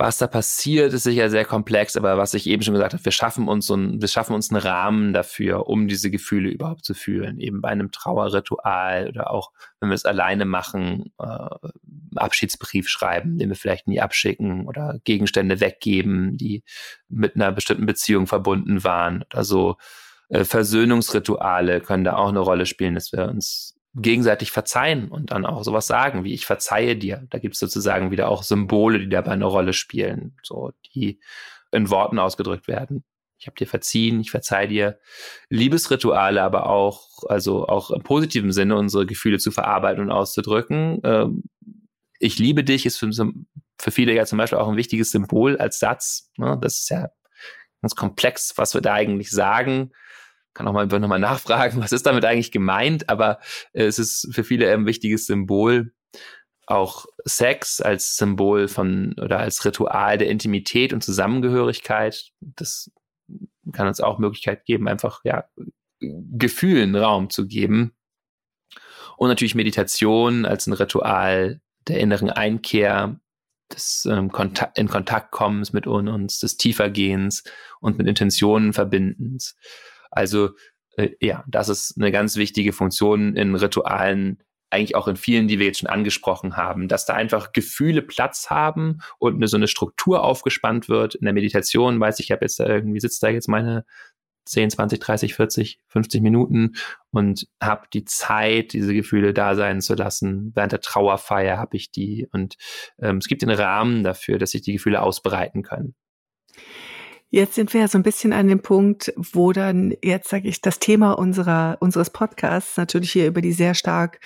C: was da passiert, ist sicher sehr komplex, aber was ich eben schon gesagt habe, wir schaffen uns so ein, wir schaffen uns einen Rahmen dafür, um diese Gefühle überhaupt zu fühlen. Eben bei einem Trauerritual oder auch, wenn wir es alleine machen, äh, Abschiedsbrief schreiben, den wir vielleicht nie abschicken oder Gegenstände weggeben, die mit einer bestimmten Beziehung verbunden waren oder so. Äh, Versöhnungsrituale können da auch eine Rolle spielen, dass wir uns gegenseitig verzeihen und dann auch sowas sagen, wie ich verzeihe dir. Da gibt es sozusagen wieder auch Symbole, die dabei eine Rolle spielen, so die in Worten ausgedrückt werden. Ich habe dir verziehen, ich verzeih dir. Liebesrituale, aber auch, also auch im positiven Sinne unsere Gefühle zu verarbeiten und auszudrücken. Ähm, ich liebe dich ist für, für viele ja zum Beispiel auch ein wichtiges Symbol als Satz. Ne? Das ist ja ganz komplex, was wir da eigentlich sagen kann auch mal nochmal nachfragen, was ist damit eigentlich gemeint, aber äh, es ist für viele ein wichtiges Symbol. Auch Sex als Symbol von oder als Ritual der Intimität und Zusammengehörigkeit. Das kann uns auch Möglichkeit geben, einfach ja Gefühlen Raum zu geben. Und natürlich Meditation als ein Ritual der inneren Einkehr, des ähm, Kontakt, in Kontakt kommens mit uns, des Tiefergehens und mit Intentionen verbindens. Also äh, ja, das ist eine ganz wichtige Funktion in Ritualen, eigentlich auch in vielen, die wir jetzt schon angesprochen haben, dass da einfach Gefühle Platz haben und eine, so eine Struktur aufgespannt wird. In der Meditation weiß ich, ich habe jetzt da irgendwie, sitzt da jetzt meine 10, 20, 30, 40, 50 Minuten und habe die Zeit, diese Gefühle da sein zu lassen. Während der Trauerfeier habe ich die und ähm, es gibt den Rahmen dafür, dass sich die Gefühle ausbreiten können.
A: Jetzt sind wir ja so ein bisschen an dem Punkt, wo dann jetzt sage ich das Thema unserer unseres Podcasts natürlich hier über die sehr stark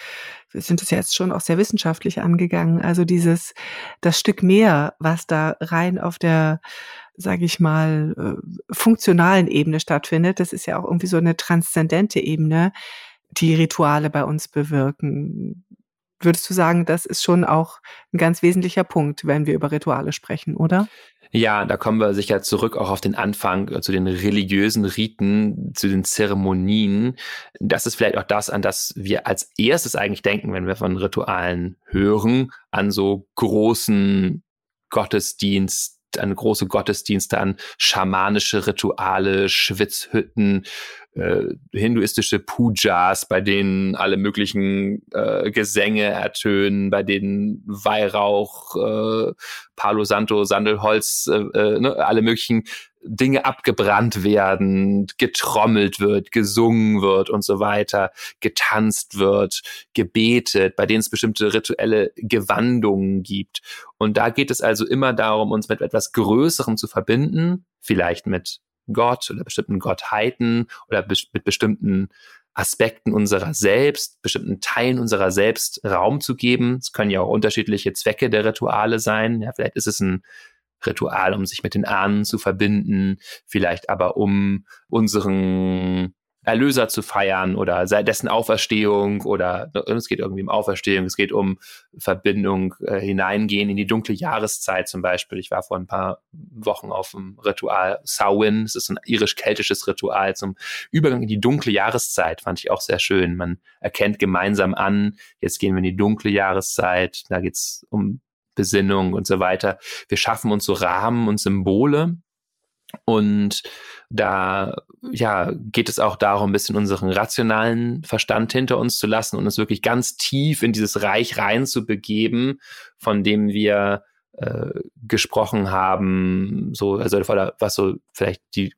A: wir sind es jetzt schon auch sehr wissenschaftlich angegangen, also dieses das Stück mehr, was da rein auf der sage ich mal äh, funktionalen Ebene stattfindet, das ist ja auch irgendwie so eine transzendente Ebene, die Rituale bei uns bewirken. Würdest du sagen, das ist schon auch ein ganz wesentlicher Punkt, wenn wir über Rituale sprechen, oder?
C: Ja, da kommen wir sicher zurück auch auf den Anfang, äh, zu den religiösen Riten, zu den Zeremonien. Das ist vielleicht auch das, an das wir als erstes eigentlich denken, wenn wir von Ritualen hören, an so großen Gottesdienst, an große Gottesdienste, an schamanische Rituale, Schwitzhütten, äh, hinduistische Pujas, bei denen alle möglichen äh, Gesänge ertönen, bei denen Weihrauch, äh, Palo Santo, Sandelholz, äh, äh, ne, alle möglichen Dinge abgebrannt werden, getrommelt wird, gesungen wird und so weiter, getanzt wird, gebetet, bei denen es bestimmte rituelle Gewandungen gibt. Und da geht es also immer darum, uns mit etwas Größerem zu verbinden, vielleicht mit Gott oder bestimmten Gottheiten oder mit bestimmten Aspekten unserer selbst, bestimmten Teilen unserer selbst Raum zu geben. Es können ja auch unterschiedliche Zwecke der Rituale sein. Ja, vielleicht ist es ein Ritual, um sich mit den Ahnen zu verbinden, vielleicht aber um unseren Erlöser zu feiern oder dessen Auferstehung oder ne, es geht irgendwie um Auferstehung, es geht um Verbindung, äh, hineingehen in die dunkle Jahreszeit zum Beispiel. Ich war vor ein paar Wochen auf dem Ritual Samhain, es ist ein irisch-keltisches Ritual zum Übergang in die dunkle Jahreszeit, fand ich auch sehr schön. Man erkennt gemeinsam an, jetzt gehen wir in die dunkle Jahreszeit, da geht's um Besinnung und so weiter. Wir schaffen uns so Rahmen und Symbole, und da ja, geht es auch darum, ein bisschen unseren rationalen Verstand hinter uns zu lassen und uns wirklich ganz tief in dieses Reich rein zu begeben, von dem wir äh, gesprochen haben, so, also was so vielleicht die,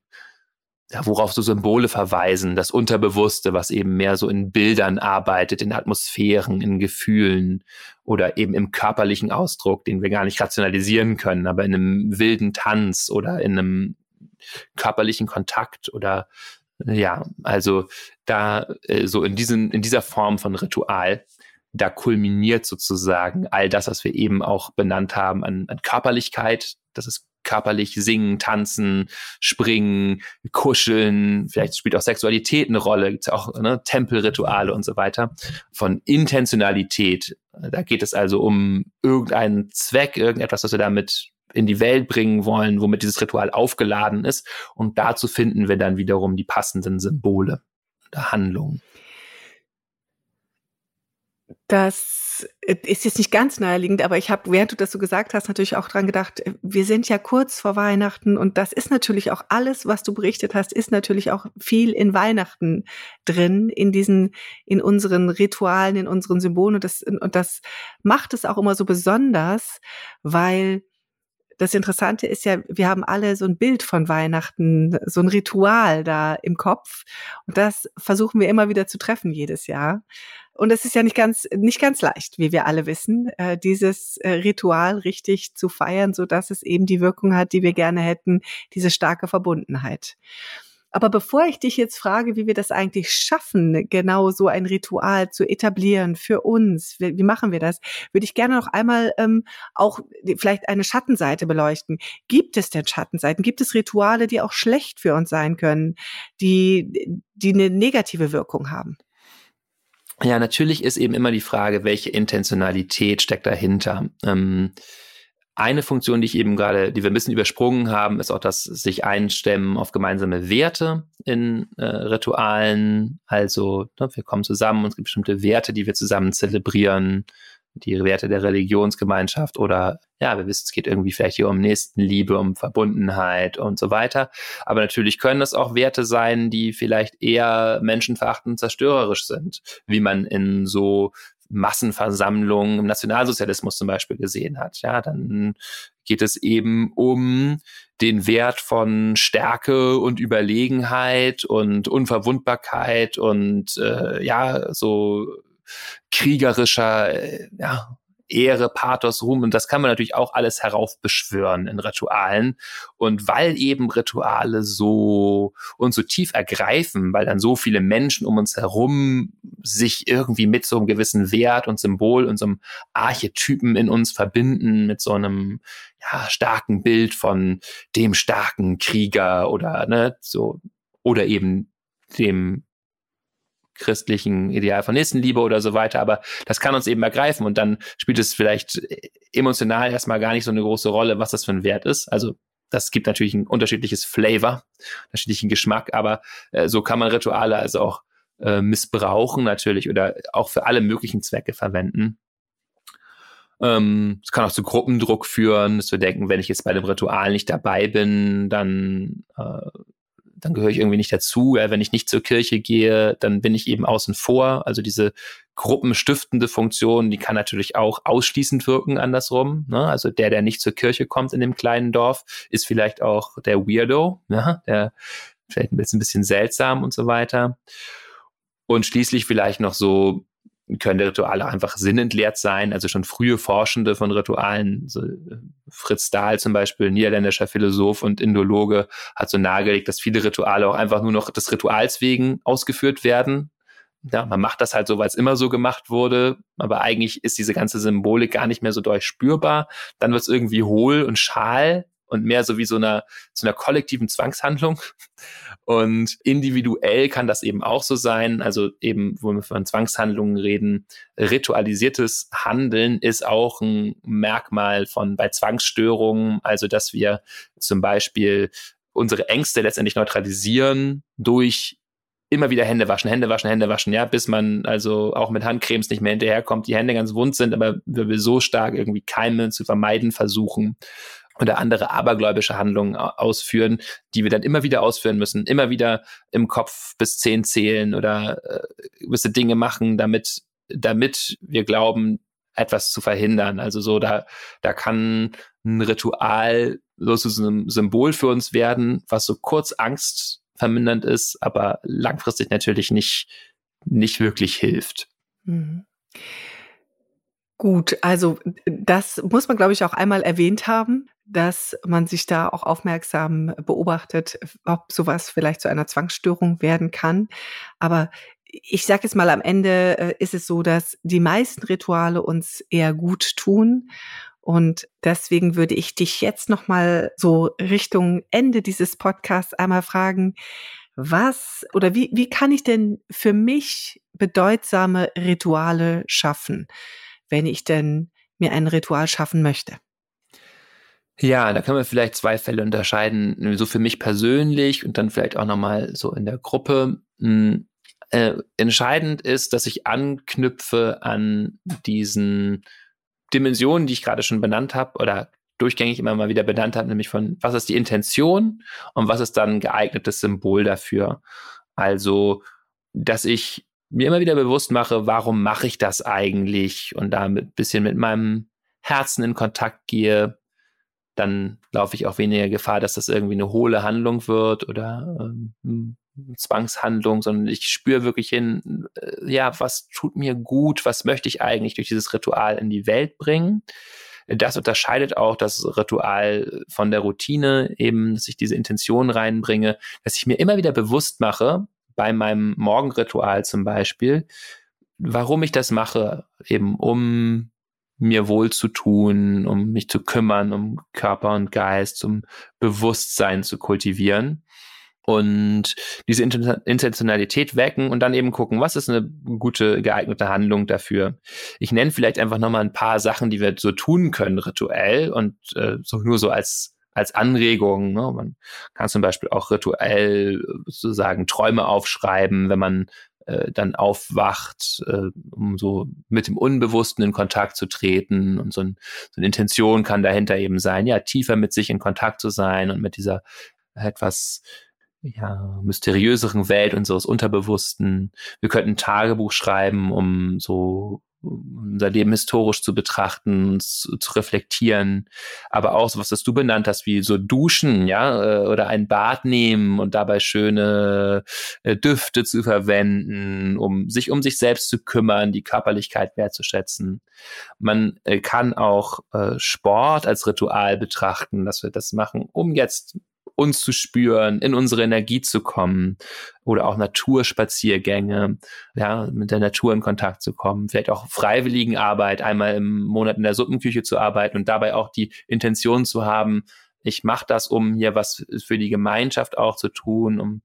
C: ja, worauf so Symbole verweisen, das Unterbewusste, was eben mehr so in Bildern arbeitet, in Atmosphären, in Gefühlen oder eben im körperlichen Ausdruck, den wir gar nicht rationalisieren können, aber in einem wilden Tanz oder in einem körperlichen Kontakt oder ja, also da äh, so in diesen in dieser Form von Ritual da kulminiert sozusagen all das, was wir eben auch benannt haben an, an Körperlichkeit. Das ist körperlich singen, tanzen, springen, kuscheln. Vielleicht spielt auch Sexualität eine Rolle. Gibt es auch ne, Tempelrituale und so weiter. Von Intentionalität. Da geht es also um irgendeinen Zweck, irgendetwas, was wir damit in die Welt bringen wollen, womit dieses Ritual aufgeladen ist. Und dazu finden wir dann wiederum die passenden Symbole oder Handlungen.
A: Das ist jetzt nicht ganz naheliegend, aber ich habe, während du das so gesagt hast, natürlich auch dran gedacht, wir sind ja kurz vor Weihnachten und das ist natürlich auch alles, was du berichtet hast, ist natürlich auch viel in Weihnachten drin, in diesen, in unseren Ritualen, in unseren Symbolen und das, und das macht es auch immer so besonders, weil das Interessante ist ja, wir haben alle so ein Bild von Weihnachten, so ein Ritual da im Kopf. Und das versuchen wir immer wieder zu treffen jedes Jahr. Und es ist ja nicht ganz, nicht ganz leicht, wie wir alle wissen, äh, dieses äh, Ritual richtig zu feiern, so dass es eben die Wirkung hat, die wir gerne hätten, diese starke Verbundenheit. Aber bevor ich dich jetzt frage, wie wir das eigentlich schaffen, genau so ein Ritual zu etablieren für uns, wie, wie machen wir das, würde ich gerne noch einmal ähm, auch vielleicht eine Schattenseite beleuchten. Gibt es denn Schattenseiten? Gibt es Rituale, die auch schlecht für uns sein können, die, die eine negative Wirkung haben?
C: Ja, natürlich ist eben immer die Frage, welche Intentionalität steckt dahinter. Ähm, eine Funktion, die ich eben gerade, die wir ein bisschen übersprungen haben, ist auch das sich einstemmen auf gemeinsame Werte in äh, Ritualen. Also ne, wir kommen zusammen und es gibt bestimmte Werte, die wir zusammen zelebrieren, die Werte der Religionsgemeinschaft oder ja, wir wissen, es geht irgendwie vielleicht hier um Nächstenliebe, um Verbundenheit und so weiter. Aber natürlich können das auch Werte sein, die vielleicht eher menschenverachtend zerstörerisch sind, wie man in so Massenversammlungen im Nationalsozialismus zum Beispiel gesehen hat. Ja, dann geht es eben um den Wert von Stärke und Überlegenheit und Unverwundbarkeit und äh, ja, so kriegerischer, äh, ja, Ehre, Pathos, Ruhm und das kann man natürlich auch alles heraufbeschwören in Ritualen. Und weil eben Rituale so uns so tief ergreifen, weil dann so viele Menschen um uns herum sich irgendwie mit so einem gewissen Wert und Symbol und so einem Archetypen in uns verbinden, mit so einem ja, starken Bild von dem starken Krieger oder ne, so oder eben dem christlichen Ideal von Nächstenliebe oder so weiter, aber das kann uns eben ergreifen und dann spielt es vielleicht emotional erstmal gar nicht so eine große Rolle, was das für ein Wert ist. Also das gibt natürlich ein unterschiedliches Flavor, unterschiedlichen Geschmack, aber äh, so kann man Rituale also auch äh, missbrauchen natürlich oder auch für alle möglichen Zwecke verwenden. Ähm, es kann auch zu Gruppendruck führen, dass wir denken, wenn ich jetzt bei dem Ritual nicht dabei bin, dann äh, dann gehöre ich irgendwie nicht dazu. Ja, wenn ich nicht zur Kirche gehe, dann bin ich eben außen vor. Also diese gruppenstiftende Funktion, die kann natürlich auch ausschließend wirken andersrum. Ne? Also der, der nicht zur Kirche kommt in dem kleinen Dorf, ist vielleicht auch der Weirdo, ne? der vielleicht ein bisschen, ein bisschen seltsam und so weiter. Und schließlich vielleicht noch so können Rituale einfach sinnentleert sein. Also schon frühe Forschende von Ritualen, so äh, Fritz Dahl zum Beispiel, niederländischer Philosoph und Indologe, hat so nahegelegt, dass viele Rituale auch einfach nur noch des Rituals wegen ausgeführt werden. Ja, man macht das halt so, weil es immer so gemacht wurde, aber eigentlich ist diese ganze Symbolik gar nicht mehr so durchspürbar. Dann wird es irgendwie hohl und schal und mehr so wie so einer, so einer kollektiven Zwangshandlung. Und individuell kann das eben auch so sein. Also eben, wo wir von Zwangshandlungen reden, ritualisiertes Handeln ist auch ein Merkmal von bei Zwangsstörungen. Also, dass wir zum Beispiel unsere Ängste letztendlich neutralisieren durch immer wieder Hände waschen, Hände waschen, Hände waschen, ja, bis man also auch mit Handcremes nicht mehr hinterherkommt, die Hände ganz wund sind, aber wir so stark irgendwie Keime zu vermeiden versuchen oder andere abergläubische Handlungen ausführen, die wir dann immer wieder ausführen müssen, immer wieder im Kopf bis zehn zählen oder äh, gewisse Dinge machen, damit, damit wir glauben, etwas zu verhindern. Also so, da, da kann ein Ritual so zu einem Symbol für uns werden, was so kurz Angst vermindernd ist, aber langfristig natürlich nicht, nicht wirklich hilft. Mhm.
A: Gut, also das muss man, glaube ich, auch einmal erwähnt haben, dass man sich da auch aufmerksam beobachtet, ob sowas vielleicht zu einer Zwangsstörung werden kann. Aber ich sage jetzt mal, am Ende äh, ist es so, dass die meisten Rituale uns eher gut tun. Und deswegen würde ich dich jetzt noch mal so Richtung Ende dieses Podcasts einmal fragen, was oder wie, wie kann ich denn für mich bedeutsame Rituale schaffen? wenn ich denn mir ein Ritual schaffen möchte?
C: Ja, da können wir vielleicht zwei Fälle unterscheiden. So für mich persönlich und dann vielleicht auch nochmal so in der Gruppe. Hm, äh, entscheidend ist, dass ich anknüpfe an diesen Dimensionen, die ich gerade schon benannt habe oder durchgängig immer mal wieder benannt habe, nämlich von was ist die Intention und was ist dann ein geeignetes Symbol dafür. Also, dass ich mir immer wieder bewusst mache, warum mache ich das eigentlich und damit ein bisschen mit meinem Herzen in Kontakt gehe, dann laufe ich auch weniger Gefahr, dass das irgendwie eine hohle Handlung wird oder ähm, Zwangshandlung, sondern ich spüre wirklich hin, äh, ja, was tut mir gut, was möchte ich eigentlich durch dieses Ritual in die Welt bringen. Das unterscheidet auch das Ritual von der Routine, eben, dass ich diese Intention reinbringe, dass ich mir immer wieder bewusst mache, bei meinem Morgenritual zum Beispiel, warum ich das mache, eben um mir wohl zu tun, um mich zu kümmern, um Körper und Geist, um Bewusstsein zu kultivieren und diese Intentionalität wecken und dann eben gucken, was ist eine gute, geeignete Handlung dafür. Ich nenne vielleicht einfach nochmal ein paar Sachen, die wir so tun können rituell und äh, so nur so als als Anregung. Ne? Man kann zum Beispiel auch rituell sozusagen Träume aufschreiben, wenn man äh, dann aufwacht, äh, um so mit dem Unbewussten in Kontakt zu treten. Und so, ein, so eine Intention kann dahinter eben sein, ja, tiefer mit sich in Kontakt zu sein und mit dieser etwas ja, mysteriöseren Welt unseres Unterbewussten. Wir könnten Tagebuch schreiben, um so unser Leben historisch zu betrachten, zu, zu, reflektieren, aber auch so was, das du benannt hast, wie so Duschen, ja, äh, oder ein Bad nehmen und dabei schöne äh, Düfte zu verwenden, um sich um sich selbst zu kümmern, die Körperlichkeit wertzuschätzen. Man äh, kann auch Sport als Ritual betrachten, dass wir das machen, um jetzt uns zu spüren, in unsere Energie zu kommen oder auch Naturspaziergänge, ja, mit der Natur in Kontakt zu kommen, vielleicht auch Freiwilligenarbeit, einmal im Monat in der Suppenküche zu arbeiten und dabei auch die Intention zu haben, ich mache das, um hier was für die Gemeinschaft auch zu tun, um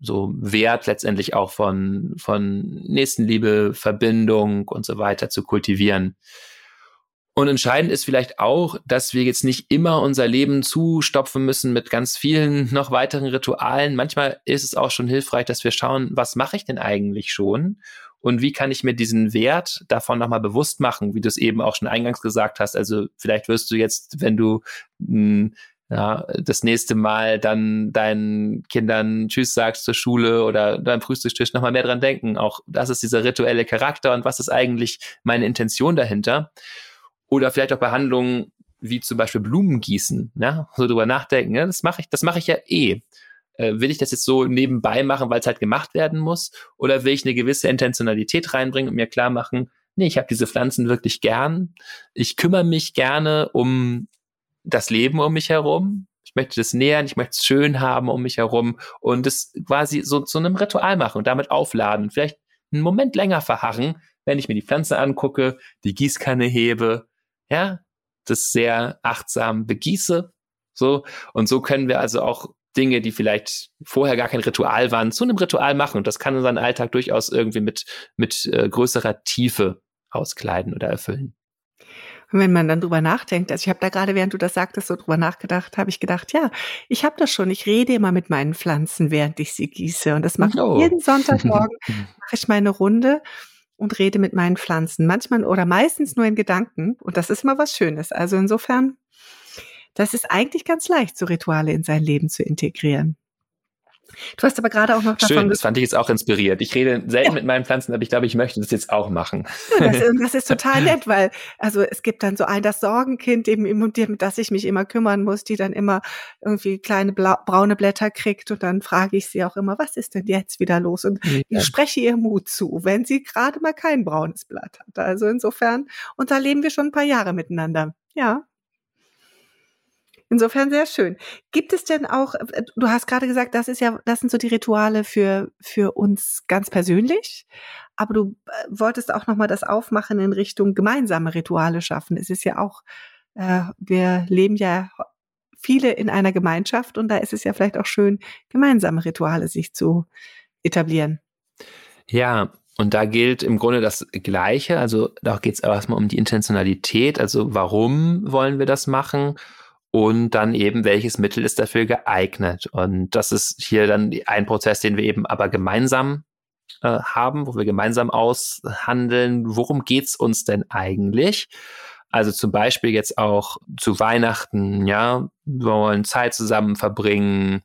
C: so Wert letztendlich auch von, von Nächstenliebe, Verbindung und so weiter zu kultivieren. Und entscheidend ist vielleicht auch, dass wir jetzt nicht immer unser Leben zustopfen müssen mit ganz vielen noch weiteren Ritualen. Manchmal ist es auch schon hilfreich, dass wir schauen, was mache ich denn eigentlich schon? Und wie kann ich mir diesen Wert davon nochmal bewusst machen, wie du es eben auch schon eingangs gesagt hast. Also vielleicht wirst du jetzt, wenn du hm, ja, das nächste Mal dann deinen Kindern Tschüss sagst zur Schule oder deinem Frühstückstisch nochmal mehr dran denken. Auch das ist dieser rituelle Charakter und was ist eigentlich meine Intention dahinter? Oder vielleicht auch Behandlungen wie zum Beispiel Blumen gießen, ja, so drüber nachdenken, ja, das mache ich, das mache ich ja eh. Äh, will ich das jetzt so nebenbei machen, weil es halt gemacht werden muss? Oder will ich eine gewisse Intentionalität reinbringen und mir klar machen, nee, ich habe diese Pflanzen wirklich gern. Ich kümmere mich gerne um das Leben um mich herum. Ich möchte das nähern, ich möchte es schön haben um mich herum und es quasi so zu einem Ritual machen und damit aufladen. Vielleicht einen Moment länger verharren, wenn ich mir die Pflanze angucke, die Gießkanne hebe, ja, das sehr achtsam begieße So. Und so können wir also auch Dinge, die vielleicht vorher gar kein Ritual waren, zu einem Ritual machen. Und das kann unseren Alltag durchaus irgendwie mit, mit äh, größerer Tiefe auskleiden oder erfüllen.
A: Und wenn man dann drüber nachdenkt, also ich habe da gerade, während du das sagtest, so drüber nachgedacht, habe ich gedacht, ja, ich habe das schon. Ich rede immer mit meinen Pflanzen, während ich sie gieße. Und das mache oh. ich jeden Sonntagmorgen, mache ich meine Runde und rede mit meinen Pflanzen. Manchmal oder meistens nur in Gedanken. Und das ist immer was Schönes. Also insofern, das ist eigentlich ganz leicht, so Rituale in sein Leben zu integrieren. Du hast aber gerade auch noch
C: davon Schön, das fand ich jetzt auch inspiriert. Ich rede selten ja. mit meinen Pflanzen, aber ich glaube, ich möchte das jetzt auch machen.
A: Das, das, ist total nett, weil also es gibt dann so ein das Sorgenkind, eben, um das ich mich immer kümmern muss, die dann immer irgendwie kleine blau, braune Blätter kriegt und dann frage ich sie auch immer, was ist denn jetzt wieder los? Und ja. ich spreche ihr Mut zu, wenn sie gerade mal kein braunes Blatt hat. Also insofern, und da leben wir schon ein paar Jahre miteinander. Ja. Insofern sehr schön. Gibt es denn auch, äh, du hast gerade gesagt, das ist ja, das sind so die Rituale für, für uns ganz persönlich. Aber du äh, wolltest auch nochmal das aufmachen in Richtung gemeinsame Rituale schaffen. Es ist ja auch, äh, wir leben ja viele in einer Gemeinschaft und da ist es ja vielleicht auch schön, gemeinsame Rituale sich zu etablieren.
C: Ja, und da gilt im Grunde das Gleiche. Also da geht es erstmal um die Intentionalität. Also warum wollen wir das machen? Und dann eben, welches Mittel ist dafür geeignet. Und das ist hier dann ein Prozess, den wir eben aber gemeinsam äh, haben, wo wir gemeinsam aushandeln, worum geht's uns denn eigentlich? Also zum Beispiel jetzt auch zu Weihnachten, ja, wir wollen Zeit zusammen verbringen,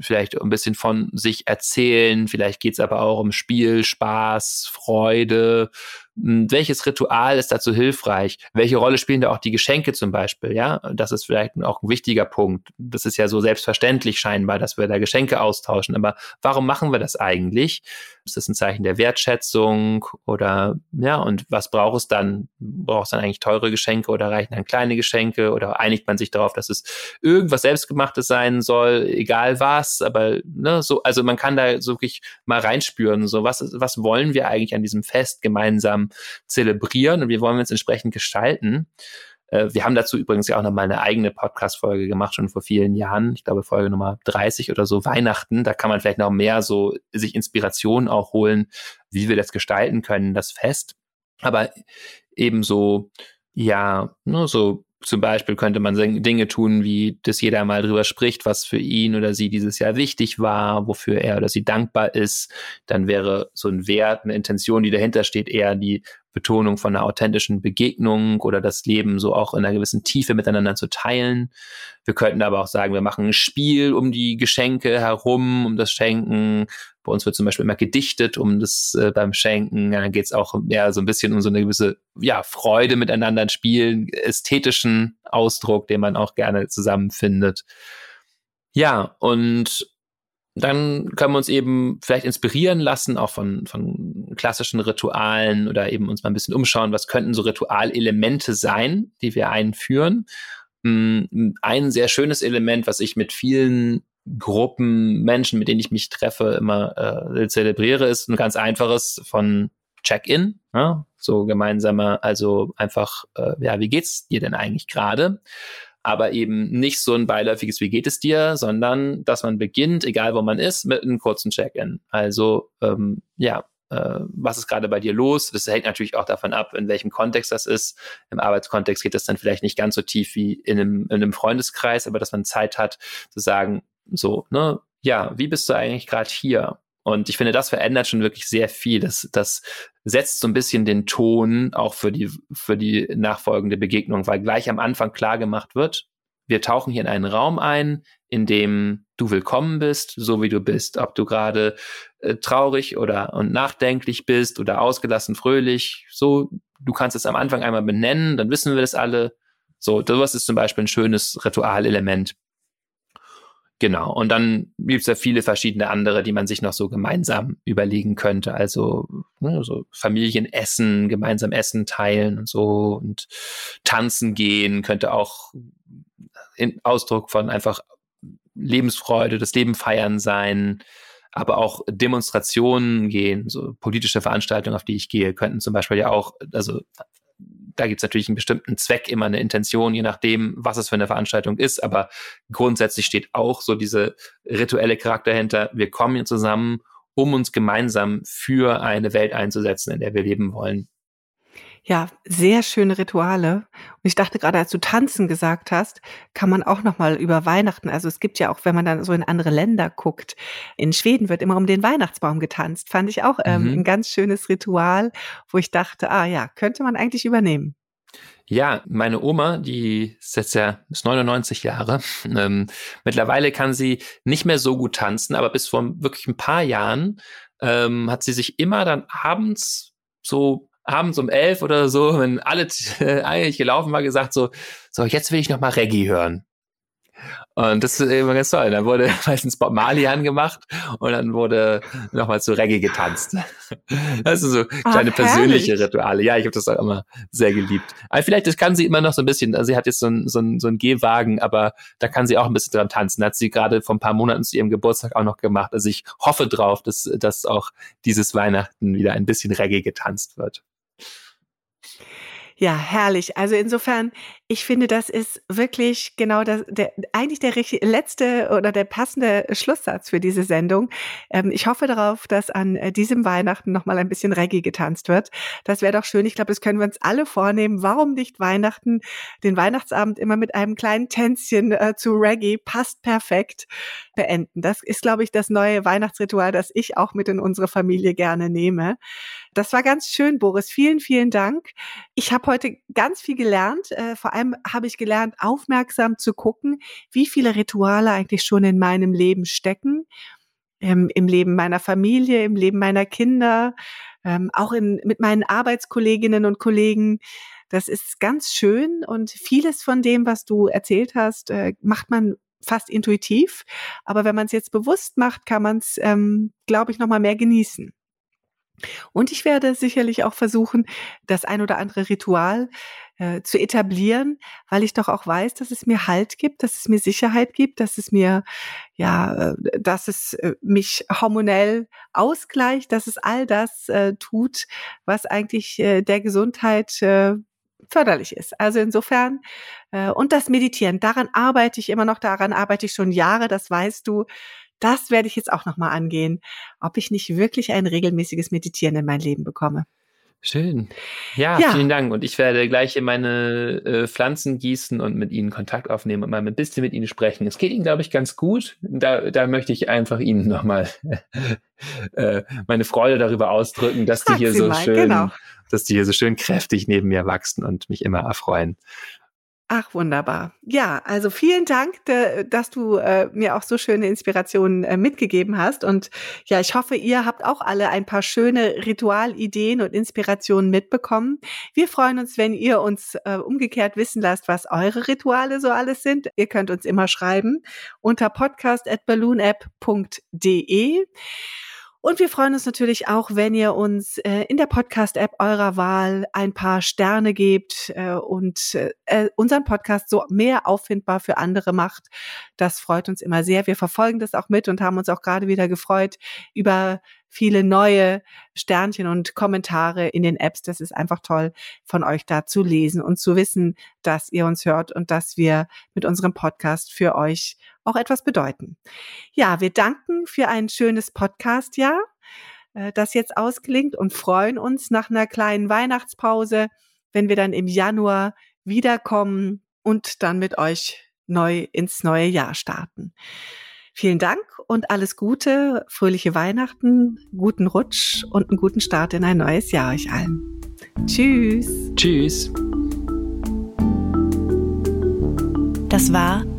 C: vielleicht ein bisschen von sich erzählen, vielleicht geht's aber auch um Spiel, Spaß, Freude, welches Ritual ist dazu hilfreich? Welche Rolle spielen da auch die Geschenke zum Beispiel? Ja, das ist vielleicht auch ein wichtiger Punkt. Das ist ja so selbstverständlich scheinbar, dass wir da Geschenke austauschen. Aber warum machen wir das eigentlich? Ist das ein Zeichen der Wertschätzung oder ja? Und was braucht es dann? Braucht es dann eigentlich teure Geschenke oder reichen dann kleine Geschenke? Oder einigt man sich darauf, dass es irgendwas selbstgemachtes sein soll, egal was? Aber ne, so, also man kann da so wirklich mal reinspüren. So was, was wollen wir eigentlich an diesem Fest gemeinsam zelebrieren und wir wollen es entsprechend gestalten. Äh, wir haben dazu übrigens ja auch nochmal eine eigene Podcast-Folge gemacht, schon vor vielen Jahren. Ich glaube, Folge Nummer 30 oder so, Weihnachten. Da kann man vielleicht noch mehr so sich Inspiration auch holen, wie wir das gestalten können, das Fest. Aber ebenso, ja, nur so zum Beispiel könnte man Dinge tun, wie dass jeder mal drüber spricht, was für ihn oder sie dieses Jahr wichtig war, wofür er oder sie dankbar ist. Dann wäre so ein Wert, eine Intention, die dahinter steht, eher die Betonung von einer authentischen Begegnung oder das Leben so auch in einer gewissen Tiefe miteinander zu teilen. Wir könnten aber auch sagen, wir machen ein Spiel um die Geschenke herum, um das Schenken. Bei uns wird zum Beispiel immer gedichtet um das äh, beim Schenken. Dann geht es auch ja, so ein bisschen um so eine gewisse ja, Freude miteinander ein Spiel, ästhetischen Ausdruck, den man auch gerne zusammenfindet. Ja, und dann können wir uns eben vielleicht inspirieren lassen, auch von, von klassischen Ritualen oder eben uns mal ein bisschen umschauen, was könnten so Ritualelemente sein, die wir einführen. Mm, ein sehr schönes Element, was ich mit vielen Gruppen Menschen, mit denen ich mich treffe, immer äh, zelebriere, ist ein ganz einfaches von Check-in, ja? so gemeinsamer, also einfach, äh, ja, wie geht's dir denn eigentlich gerade? aber eben nicht so ein beiläufiges, wie geht es dir, sondern dass man beginnt, egal wo man ist, mit einem kurzen Check-in. Also ähm, ja, äh, was ist gerade bei dir los? Das hängt natürlich auch davon ab, in welchem Kontext das ist. Im Arbeitskontext geht das dann vielleicht nicht ganz so tief wie in einem, in einem Freundeskreis, aber dass man Zeit hat zu sagen, so, ne, ja, wie bist du eigentlich gerade hier? Und ich finde, das verändert schon wirklich sehr viel. Das, das setzt so ein bisschen den Ton auch für die, für die nachfolgende Begegnung, weil gleich am Anfang klar gemacht wird, wir tauchen hier in einen Raum ein, in dem du willkommen bist, so wie du bist. Ob du gerade äh, traurig oder und nachdenklich bist oder ausgelassen, fröhlich, so, du kannst es am Anfang einmal benennen, dann wissen wir das alle. So, das ist zum Beispiel ein schönes Ritualelement. Genau. Und dann gibt es ja viele verschiedene andere, die man sich noch so gemeinsam überlegen könnte. Also ne, so Familienessen, gemeinsam Essen teilen und so und tanzen gehen könnte auch in Ausdruck von einfach Lebensfreude, das Leben feiern sein, aber auch Demonstrationen gehen, so politische Veranstaltungen, auf die ich gehe, könnten zum Beispiel ja auch, also da gibt es natürlich einen bestimmten Zweck, immer eine Intention, je nachdem, was es für eine Veranstaltung ist. Aber grundsätzlich steht auch so diese rituelle Charakter hinter. Wir kommen hier zusammen, um uns gemeinsam für eine Welt einzusetzen, in der wir leben wollen.
A: Ja, sehr schöne Rituale. Und ich dachte gerade, als du tanzen gesagt hast, kann man auch noch mal über Weihnachten. Also es gibt ja auch, wenn man dann so in andere Länder guckt, in Schweden wird immer um den Weihnachtsbaum getanzt. Fand ich auch ähm, mhm. ein ganz schönes Ritual, wo ich dachte, ah ja, könnte man eigentlich übernehmen.
C: Ja, meine Oma, die ist jetzt ja ist 99 Jahre. Ähm, mittlerweile kann sie nicht mehr so gut tanzen, aber bis vor wirklich ein paar Jahren ähm, hat sie sich immer dann abends so abends um elf oder so, wenn alle eigentlich gelaufen war, gesagt so, so jetzt will ich noch mal Reggae hören. Und das ist immer ganz toll. Dann wurde meistens Bob Marley angemacht und dann wurde nochmal zu Reggae getanzt. Das sind so kleine Ach, persönliche Rituale. Ja, ich habe das auch immer sehr geliebt. Aber vielleicht das kann sie immer noch so ein bisschen, also sie hat jetzt so einen so ein, so ein Gehwagen, aber da kann sie auch ein bisschen dran tanzen. Hat sie gerade vor ein paar Monaten zu ihrem Geburtstag auch noch gemacht. Also ich hoffe drauf, dass, dass auch dieses Weihnachten wieder ein bisschen Reggae getanzt wird.
A: Ja, herrlich. Also insofern, ich finde, das ist wirklich genau das, der, eigentlich der letzte oder der passende Schlusssatz für diese Sendung. Ähm, ich hoffe darauf, dass an äh, diesem Weihnachten nochmal ein bisschen Reggae getanzt wird. Das wäre doch schön. Ich glaube, das können wir uns alle vornehmen. Warum nicht Weihnachten? Den Weihnachtsabend immer mit einem kleinen Tänzchen äh, zu Reggae passt perfekt beenden. Das ist, glaube ich, das neue Weihnachtsritual, das ich auch mit in unsere Familie gerne nehme. Das war ganz schön, Boris. Vielen, vielen Dank. Ich habe heute ganz viel gelernt. Äh, vor allem habe ich gelernt, aufmerksam zu gucken, wie viele Rituale eigentlich schon in meinem Leben stecken. Ähm, Im Leben meiner Familie, im Leben meiner Kinder, ähm, auch in, mit meinen Arbeitskolleginnen und Kollegen. Das ist ganz schön und vieles von dem, was du erzählt hast, äh, macht man fast intuitiv. Aber wenn man es jetzt bewusst macht, kann man es, ähm, glaube ich, noch mal mehr genießen. Und ich werde sicherlich auch versuchen, das ein oder andere Ritual äh, zu etablieren, weil ich doch auch weiß, dass es mir Halt gibt, dass es mir Sicherheit gibt, dass es mir, ja, äh, dass es äh, mich hormonell ausgleicht, dass es all das äh, tut, was eigentlich äh, der Gesundheit äh, förderlich ist. Also insofern, äh, und das Meditieren, daran arbeite ich immer noch, daran arbeite ich schon Jahre, das weißt du. Das werde ich jetzt auch nochmal angehen, ob ich nicht wirklich ein regelmäßiges Meditieren in mein Leben bekomme.
C: Schön. Ja, ja, vielen Dank. Und ich werde gleich in meine äh, Pflanzen gießen und mit ihnen Kontakt aufnehmen und mal ein bisschen mit ihnen sprechen. Es geht ihnen, glaube ich, ganz gut. Da, da möchte ich einfach ihnen nochmal äh, meine Freude darüber ausdrücken, dass die hier so mal, schön, genau. dass die hier so schön kräftig neben mir wachsen und mich immer erfreuen.
A: Ach, wunderbar. Ja, also vielen Dank, dass du äh, mir auch so schöne Inspirationen äh, mitgegeben hast. Und ja, ich hoffe, ihr habt auch alle ein paar schöne Ritualideen und Inspirationen mitbekommen. Wir freuen uns, wenn ihr uns äh, umgekehrt wissen lasst, was eure Rituale so alles sind. Ihr könnt uns immer schreiben unter podcast.balloonapp.de. Und wir freuen uns natürlich auch, wenn ihr uns äh, in der Podcast-App eurer Wahl ein paar Sterne gebt äh, und äh, unseren Podcast so mehr auffindbar für andere macht. Das freut uns immer sehr. Wir verfolgen das auch mit und haben uns auch gerade wieder gefreut über viele neue Sternchen und Kommentare in den Apps. Das ist einfach toll von euch da zu lesen und zu wissen, dass ihr uns hört und dass wir mit unserem Podcast für euch auch etwas bedeuten. Ja, wir danken für ein schönes Podcast-Jahr, äh, das jetzt ausgelingt und freuen uns nach einer kleinen Weihnachtspause, wenn wir dann im Januar wiederkommen und dann mit euch neu ins neue Jahr starten. Vielen Dank und alles Gute, fröhliche Weihnachten, guten Rutsch und einen guten Start in ein neues Jahr euch allen. Tschüss.
C: Tschüss.
B: Das war